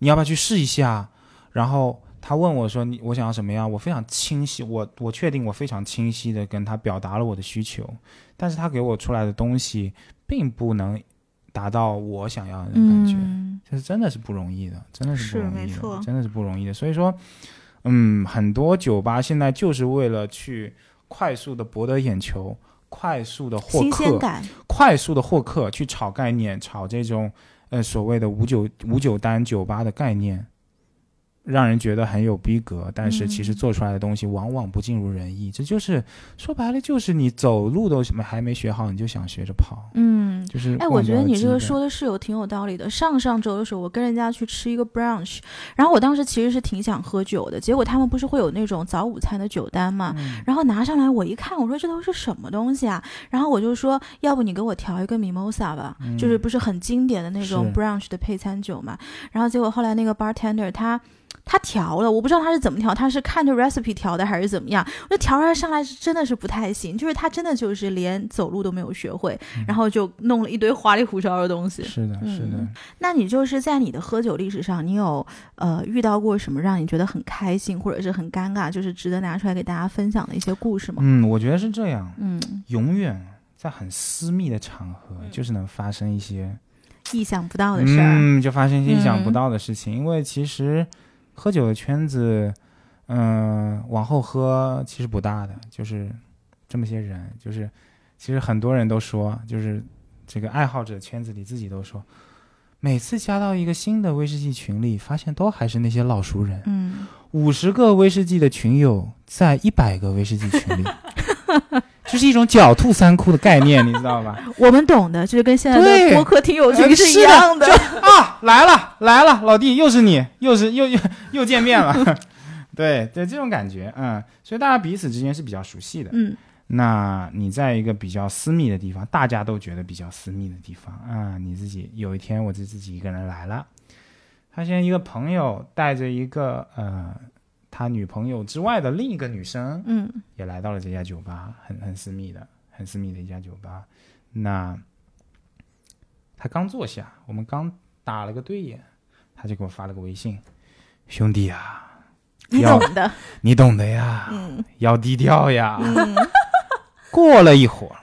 你要不要去试一下？然后他问我说，你我想要什么样？我非常清晰，我我确定我非常清晰的跟他表达了我的需求，但是他给我出来的东西并不能达到我想要的感觉，嗯。这是真的是不容易的，真的是不容易的，真的是不容易的。所以说，嗯，很多酒吧现在就是为了去快速的博得眼球，快速的获客，快速的获客，去炒概念，炒这种呃所谓的五九五九单酒吧的概念，让人觉得很有逼格，但是其实嗯做出来的东西往往不尽如人意。这就是说白了，就是你走路都什么还没学好，你就想学着跑，嗯。就是哎，我觉得你这个说。的是有挺有道理的。上上周的时候，我跟人家去吃一个 brunch，然后我当时其实是挺想喝酒的，结果他们不是会有那种早午餐的酒单嘛，嗯然后拿上来我一看，我说这都是什么东西啊？然后我就说，要不你给我调一个 mimosa 吧，嗯就是不是很经典的那种 brunch 的配餐酒嘛。然后结果后来那个 bartender 他。他调了，我不知道他是怎么调，他是看着 recipe 调的还是怎么样？我调出来上来是真的是不太行，就是他真的就是连走路都没有学会，然后就弄了一堆花里胡哨的东西。是的，是的嗯，那你就是在你的喝酒历史上，你有呃遇到过什么让你觉得很开心或者是很尴尬，就是值得拿出来给大家分享的一些故事吗？嗯，我觉得是这样，嗯，永远在很私密的场合，就是能发生一些意想不到的事儿。嗯，就发生一些意想不嗯到的事情。因为其实喝酒的圈子，嗯、往后喝其实不大的，就是这么些人，就是其实很多人都说，就是这个爱好者圈子里自己都说，每次加到一个新的威士忌群里，发现都还是那些老熟人。嗯，五十个威士忌的群友在一百个威士忌群里，[LAUGHS] 就是一种狡兔三窟的概念，你知道吧？[LAUGHS] 我们懂的，就是跟现在对的播客听友群呃是一样的。啊，来了来了，老弟，又是你，又是又又又见面了。[LAUGHS] 对对，这种感觉，嗯，所以大家彼此之间是比较熟悉的。嗯那你在一个比较私密的地方，大家都觉得比较私密的地方啊，你自己有一天我就自己一个人来了，发现一个朋友带着一个呃他女朋友之外的另一个女生，嗯也来到了这家酒吧，很很私密的，很私密的一家酒吧。那他刚坐下，我们刚打了个对眼，他就给我发了个微信：“兄弟啊，你要懂的。你懂的呀，嗯要低调呀。嗯 [LAUGHS] 过了一会儿，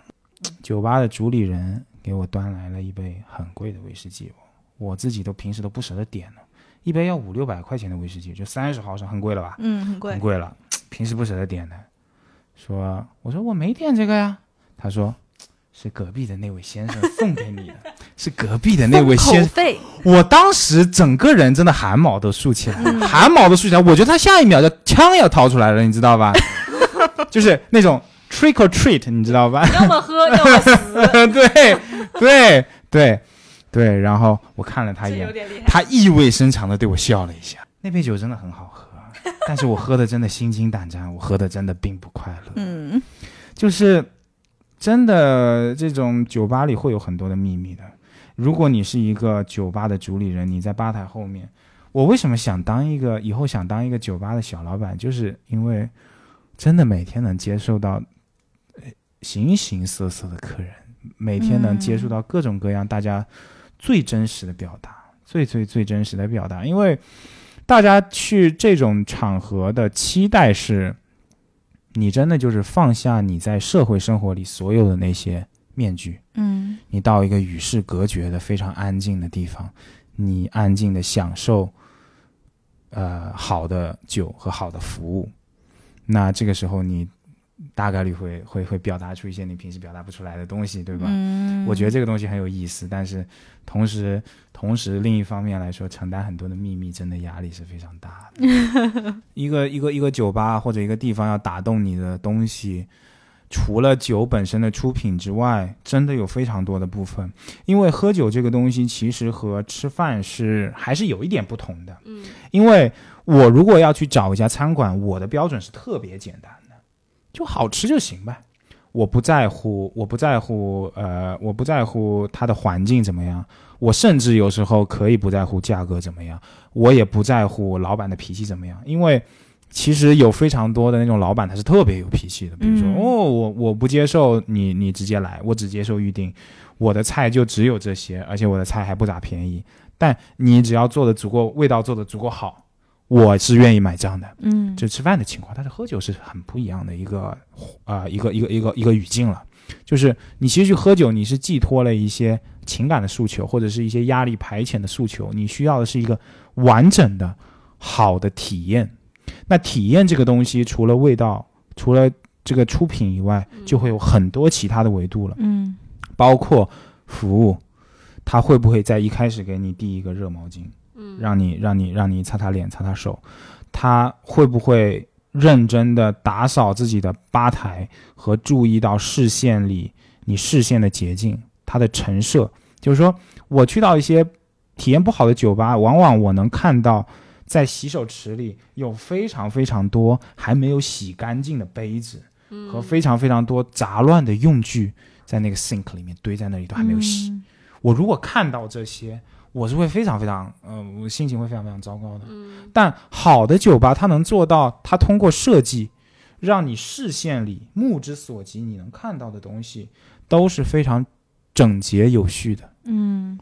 酒吧的主理人给我端来了一杯很贵的威士忌，我自己都平时都不舍得点呢，一杯要五六百块钱的威士忌，就三十毫升，很贵了吧？嗯，很贵很。贵了，[TSK] 平时不舍得点的。说，我说我没点这个呀。他说，是隔壁的那位先生 [LAUGHS] 送给你的，是隔壁的那位先生。我当时整个人真的汗毛都竖起来了，嗯汗毛都竖起来。我觉得他下一秒就枪要掏出来了，你知道吧？[LAUGHS] 就是那种 trick or treat，你知道吧？要么喝，要么死，对对对对。然后我看了他一眼。他意味深长的对我笑了一下。那杯酒真的很好喝，但是我喝的真的心惊胆战，我喝的真的并不快乐。嗯就是真的，这种酒吧里会有很多的秘密的。如果你是一个酒吧的主理人，你在吧台后面，我为什么想当一个以后想当一个酒吧的小老板，就是因为真的每天能接受到呃形形色色的客人，每天能接触到各种各样大家最真实的表达，最最最真实的表达，因为大家去这种场合的期待是。你真的就是放下你在社会生活里所有的那些面具，嗯你到一个与世隔绝的非常安静的地方，你安静的享受，呃，好的酒和好的服务。那这个时候你大概率会会会表达出一些你平时表达不出来的东西，对吧？嗯，我觉得这个东西很有意思，但是同时同时另一方面来说，承担很多的秘密，真的压力是非常大的。[LAUGHS] 一个一个一个酒吧或者一个地方要打动你的东西，除了酒本身的出品之外，真的有非常多的部分。因为喝酒这个东西其实和吃饭是还是有一点不同的。嗯，因为我如果要去找一家餐馆，我的标准是特别简单的，就好吃就行呗。我不在乎，我不在乎，呃，我不在乎它的环境怎么样，我甚至有时候可以不在乎价格怎么样，我也不在乎老板的脾气怎么样，因为其实有非常多的那种老板他是特别有脾气的，比如说、嗯。哦，我我不接受你你直接来，我只接受预定，我的菜就只有这些，而且我的菜还不咋便宜，但你只要做的足够，味道做的足够好，我是愿意买账的。嗯就吃饭的情况，但是喝酒是很不一样的一个呃一个一个一个一个语境了。就是你其实去喝酒，你是寄托了一些情感的诉求，或者是一些压力排遣的诉求，你需要的是一个完整的好的体验。那体验这个东西，除了味道，除了这个出品以外，就会有很多其他的维度了，嗯包括服务，他会不会在一开始给你递一个热毛巾，嗯，让你让你让你擦擦脸、擦擦手，他会不会认真的打扫自己的吧台和注意到视线里你视线的捷径，它的陈设，就是说我去到一些体验不好的酒吧，往往我能看到在洗手池里有非常非常多还没有洗干净的杯子嗯。和非常非常多杂乱的用具在那个 sink 里面堆在那里都还没有洗。嗯。我如果看到这些，我是会非常非常，呃，我心情会非常非常糟糕的。嗯但好的酒吧，它能做到，它通过设计，让你视线里目之所及，你能看到的东西都是非常整洁有序的。嗯，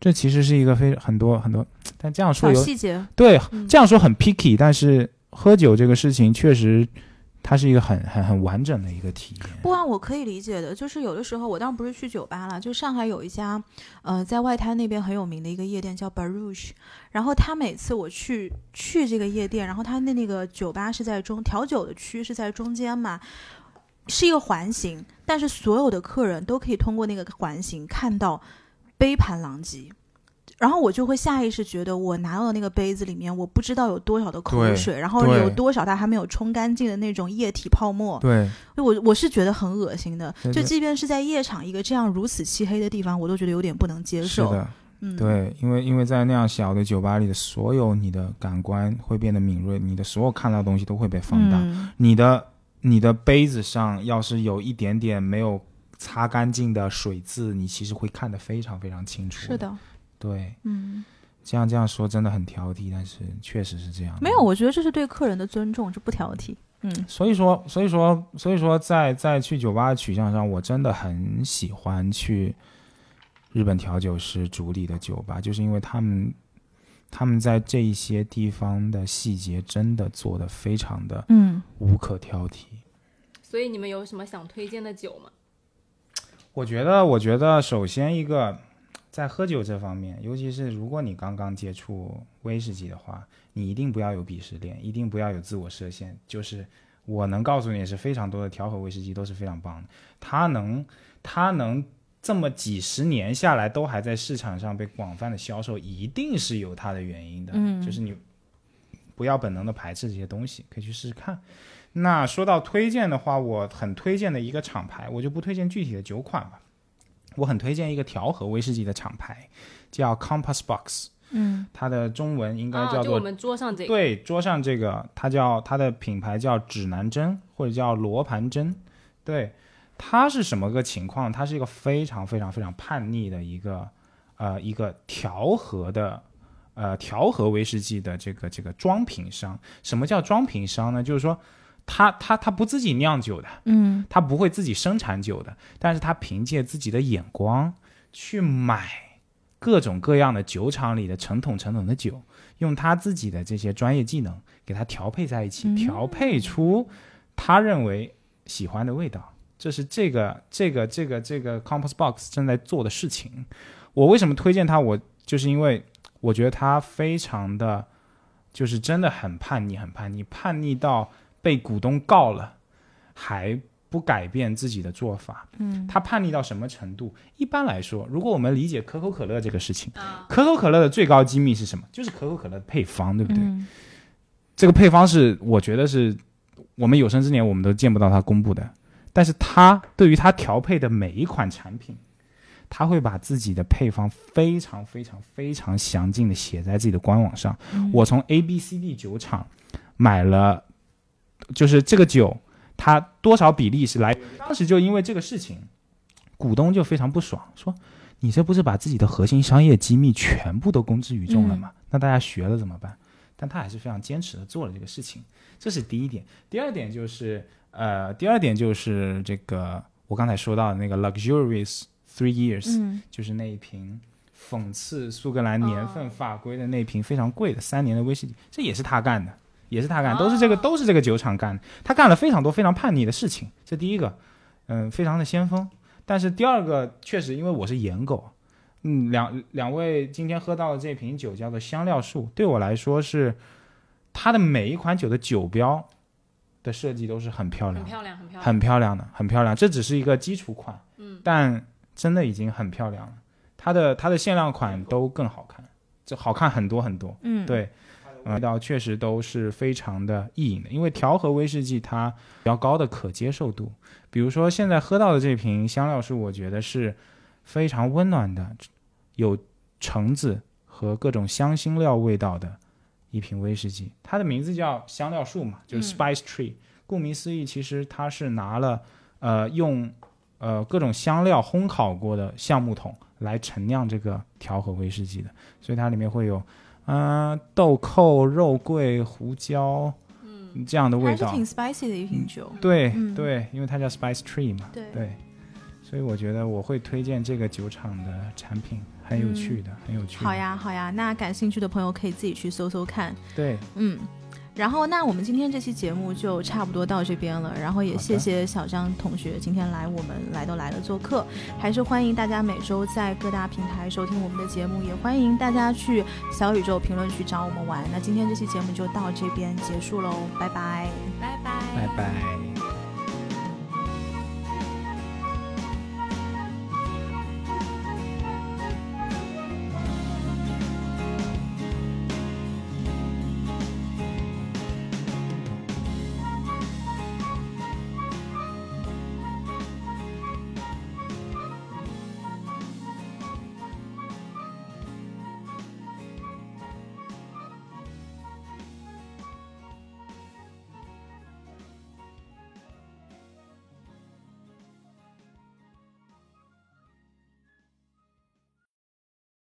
这其实是一个非很多很多，但这样说有细节，对嗯这样说很 picky，但是喝酒这个事情确实，它是一个很很很完整的一个体验。不啊，我可以理解的，就是有的时候我当然不是去酒吧了，就上海有一家，呃，在外滩那边很有名的一个夜店叫 Barouche，然后他每次我去去这个夜店，然后他的那个酒吧是在中调酒的区是在中间嘛，是一个环形，但是所有的客人都可以通过那个环形看到杯盘狼藉。然后我就会下意识觉得，我拿到的那个杯子里面，我不知道有多少的口水，然后有多少它还没有冲干净的那种液体泡沫。对，我我是觉得很恶心的，就即便是在夜场一个这样如此漆黑的地方，我都觉得有点不能接受。是的。嗯，，对，因为因为在那样小的酒吧里的所有你的感官会变得敏锐，你的所有看到的东西都会被放大。嗯，你的你的杯子上要是有一点点没有擦干净的水渍，你其实会看得非常非常清楚。是，的，对，嗯，这样这样说真的很挑剔，但是确实是这样。没有，我觉得这是对客人的尊重，这不挑剔。嗯所以说，所以说，所以说在，在去酒吧的取向上，我真的很喜欢去日本调酒师主理的酒吧，就是因为他们他们在这一些地方的细节真的做的非常的嗯无可挑剔。所以你们有什么想推荐的酒吗？我觉得，我觉得首先一个，在喝酒这方面，尤其是如果你刚刚接触威士忌的话，你一定不要有鄙视链，一定不要有自我设限。就是我能告诉你，是非常多的调和威士忌都是非常棒的，它能，它能这么几十年下来都还在市场上被广泛的销售，一定是有它的原因的。嗯就是你不要本能的排斥这些东西，可以去试试看。那说到推荐的话，我很推荐的一个厂牌，我就不推荐具体的酒款吧。我很推荐一个调和威士忌的厂牌，叫 Compass Box，嗯它的中文应该啊，叫做、就我们桌上这个，对桌上这个，它叫它的品牌叫指南针或者叫罗盘针。对，它是什么个情况？它是一个非常非常非常叛逆的一个呃一个调和的呃调和威士忌的这个这个装瓶商。什么叫装瓶商呢？就是说他他他不自己酿酒的，嗯他不会自己生产酒的，但是他凭借自己的眼光去买各种各样的酒厂里的成桶成桶的酒，用他自己的这些专业技能给他调配在一起，嗯调配出他认为喜欢的味道。这是这个这个这个这个 Compass Box 正在做的事情。我为什么推荐他？我就是因为我觉得他非常的，就是真的很叛逆，很叛逆，叛逆到被股东告了，还不改变自己的做法。嗯他叛逆到什么程度？一般来说，如果我们理解可口可乐这个事情，啊，可口可乐的最高机密是什么？就是可口可乐的配方，对不对？嗯这个配方是我觉得是我们有生之年我们都见不到他公布的，但是他对于他调配的每一款产品，他会把自己的配方非常非常非常详尽的写在自己的官网上。嗯我从 A、B、C、D 酒厂买了，就是这个酒，它多少比例是来当时就因为这个事情，股东就非常不爽，说你这不是把自己的核心商业机密全部都公之于众了吗？那大家学了怎么办？但他还是非常坚持的做了这个事情，这是第一点。第二点就是，呃，第二点就是这个我刚才说到的那个 luxurious three years，、嗯就是那一瓶讽刺苏格兰年份哦法规的那瓶非常贵的三年的威士忌，这也是他干的，也是他干，都是这个哦都是这个酒厂干的。他干了非常多非常叛逆的事情，这第一个。嗯，非常的先锋。但是第二个确实，因为我是颜狗，嗯，两两位今天喝到的这瓶酒叫做香料树，对我来说是它的每一款酒的酒标的设计都是很漂亮，很漂亮，很漂亮，很漂亮的，很漂亮。这只是一个基础款，嗯，但真的已经很漂亮了。它的它的限量款都更好看，就好看很多很多。嗯，对，味道确实都是非常的易饮的，因为调和威士忌它比较高的可接受度。比如说现在喝到的这瓶香料是，我觉得是非常温暖的，有橙子和各种香辛料味道的一瓶威士忌。它的名字叫香料树嘛，就是 Spice Tree。顾名思义，其实它是拿了呃用呃各种香料烘烤过的橡木桶来陈酿这个调和威士忌的，所以它里面会有。嗯，豆蔻、肉桂、胡椒，嗯，这样的味道，挺 spicy 的一瓶酒。对对，因为它叫 Spice Tree 嘛。对对，所以我觉得我会推荐这个酒厂的产品，很有趣的，很有趣。好呀好呀，那感兴趣的朋友可以自己去搜搜看。对，嗯。然后，那我们今天这期节目就差不多到这边了。然后也谢谢小张同学今天来我们来都来了做客，还是欢迎大家每周在各大平台收听我们的节目，也欢迎大家去小宇宙评论区找我们玩。那今天这期节目就到这边结束喽，拜拜，拜拜，拜拜。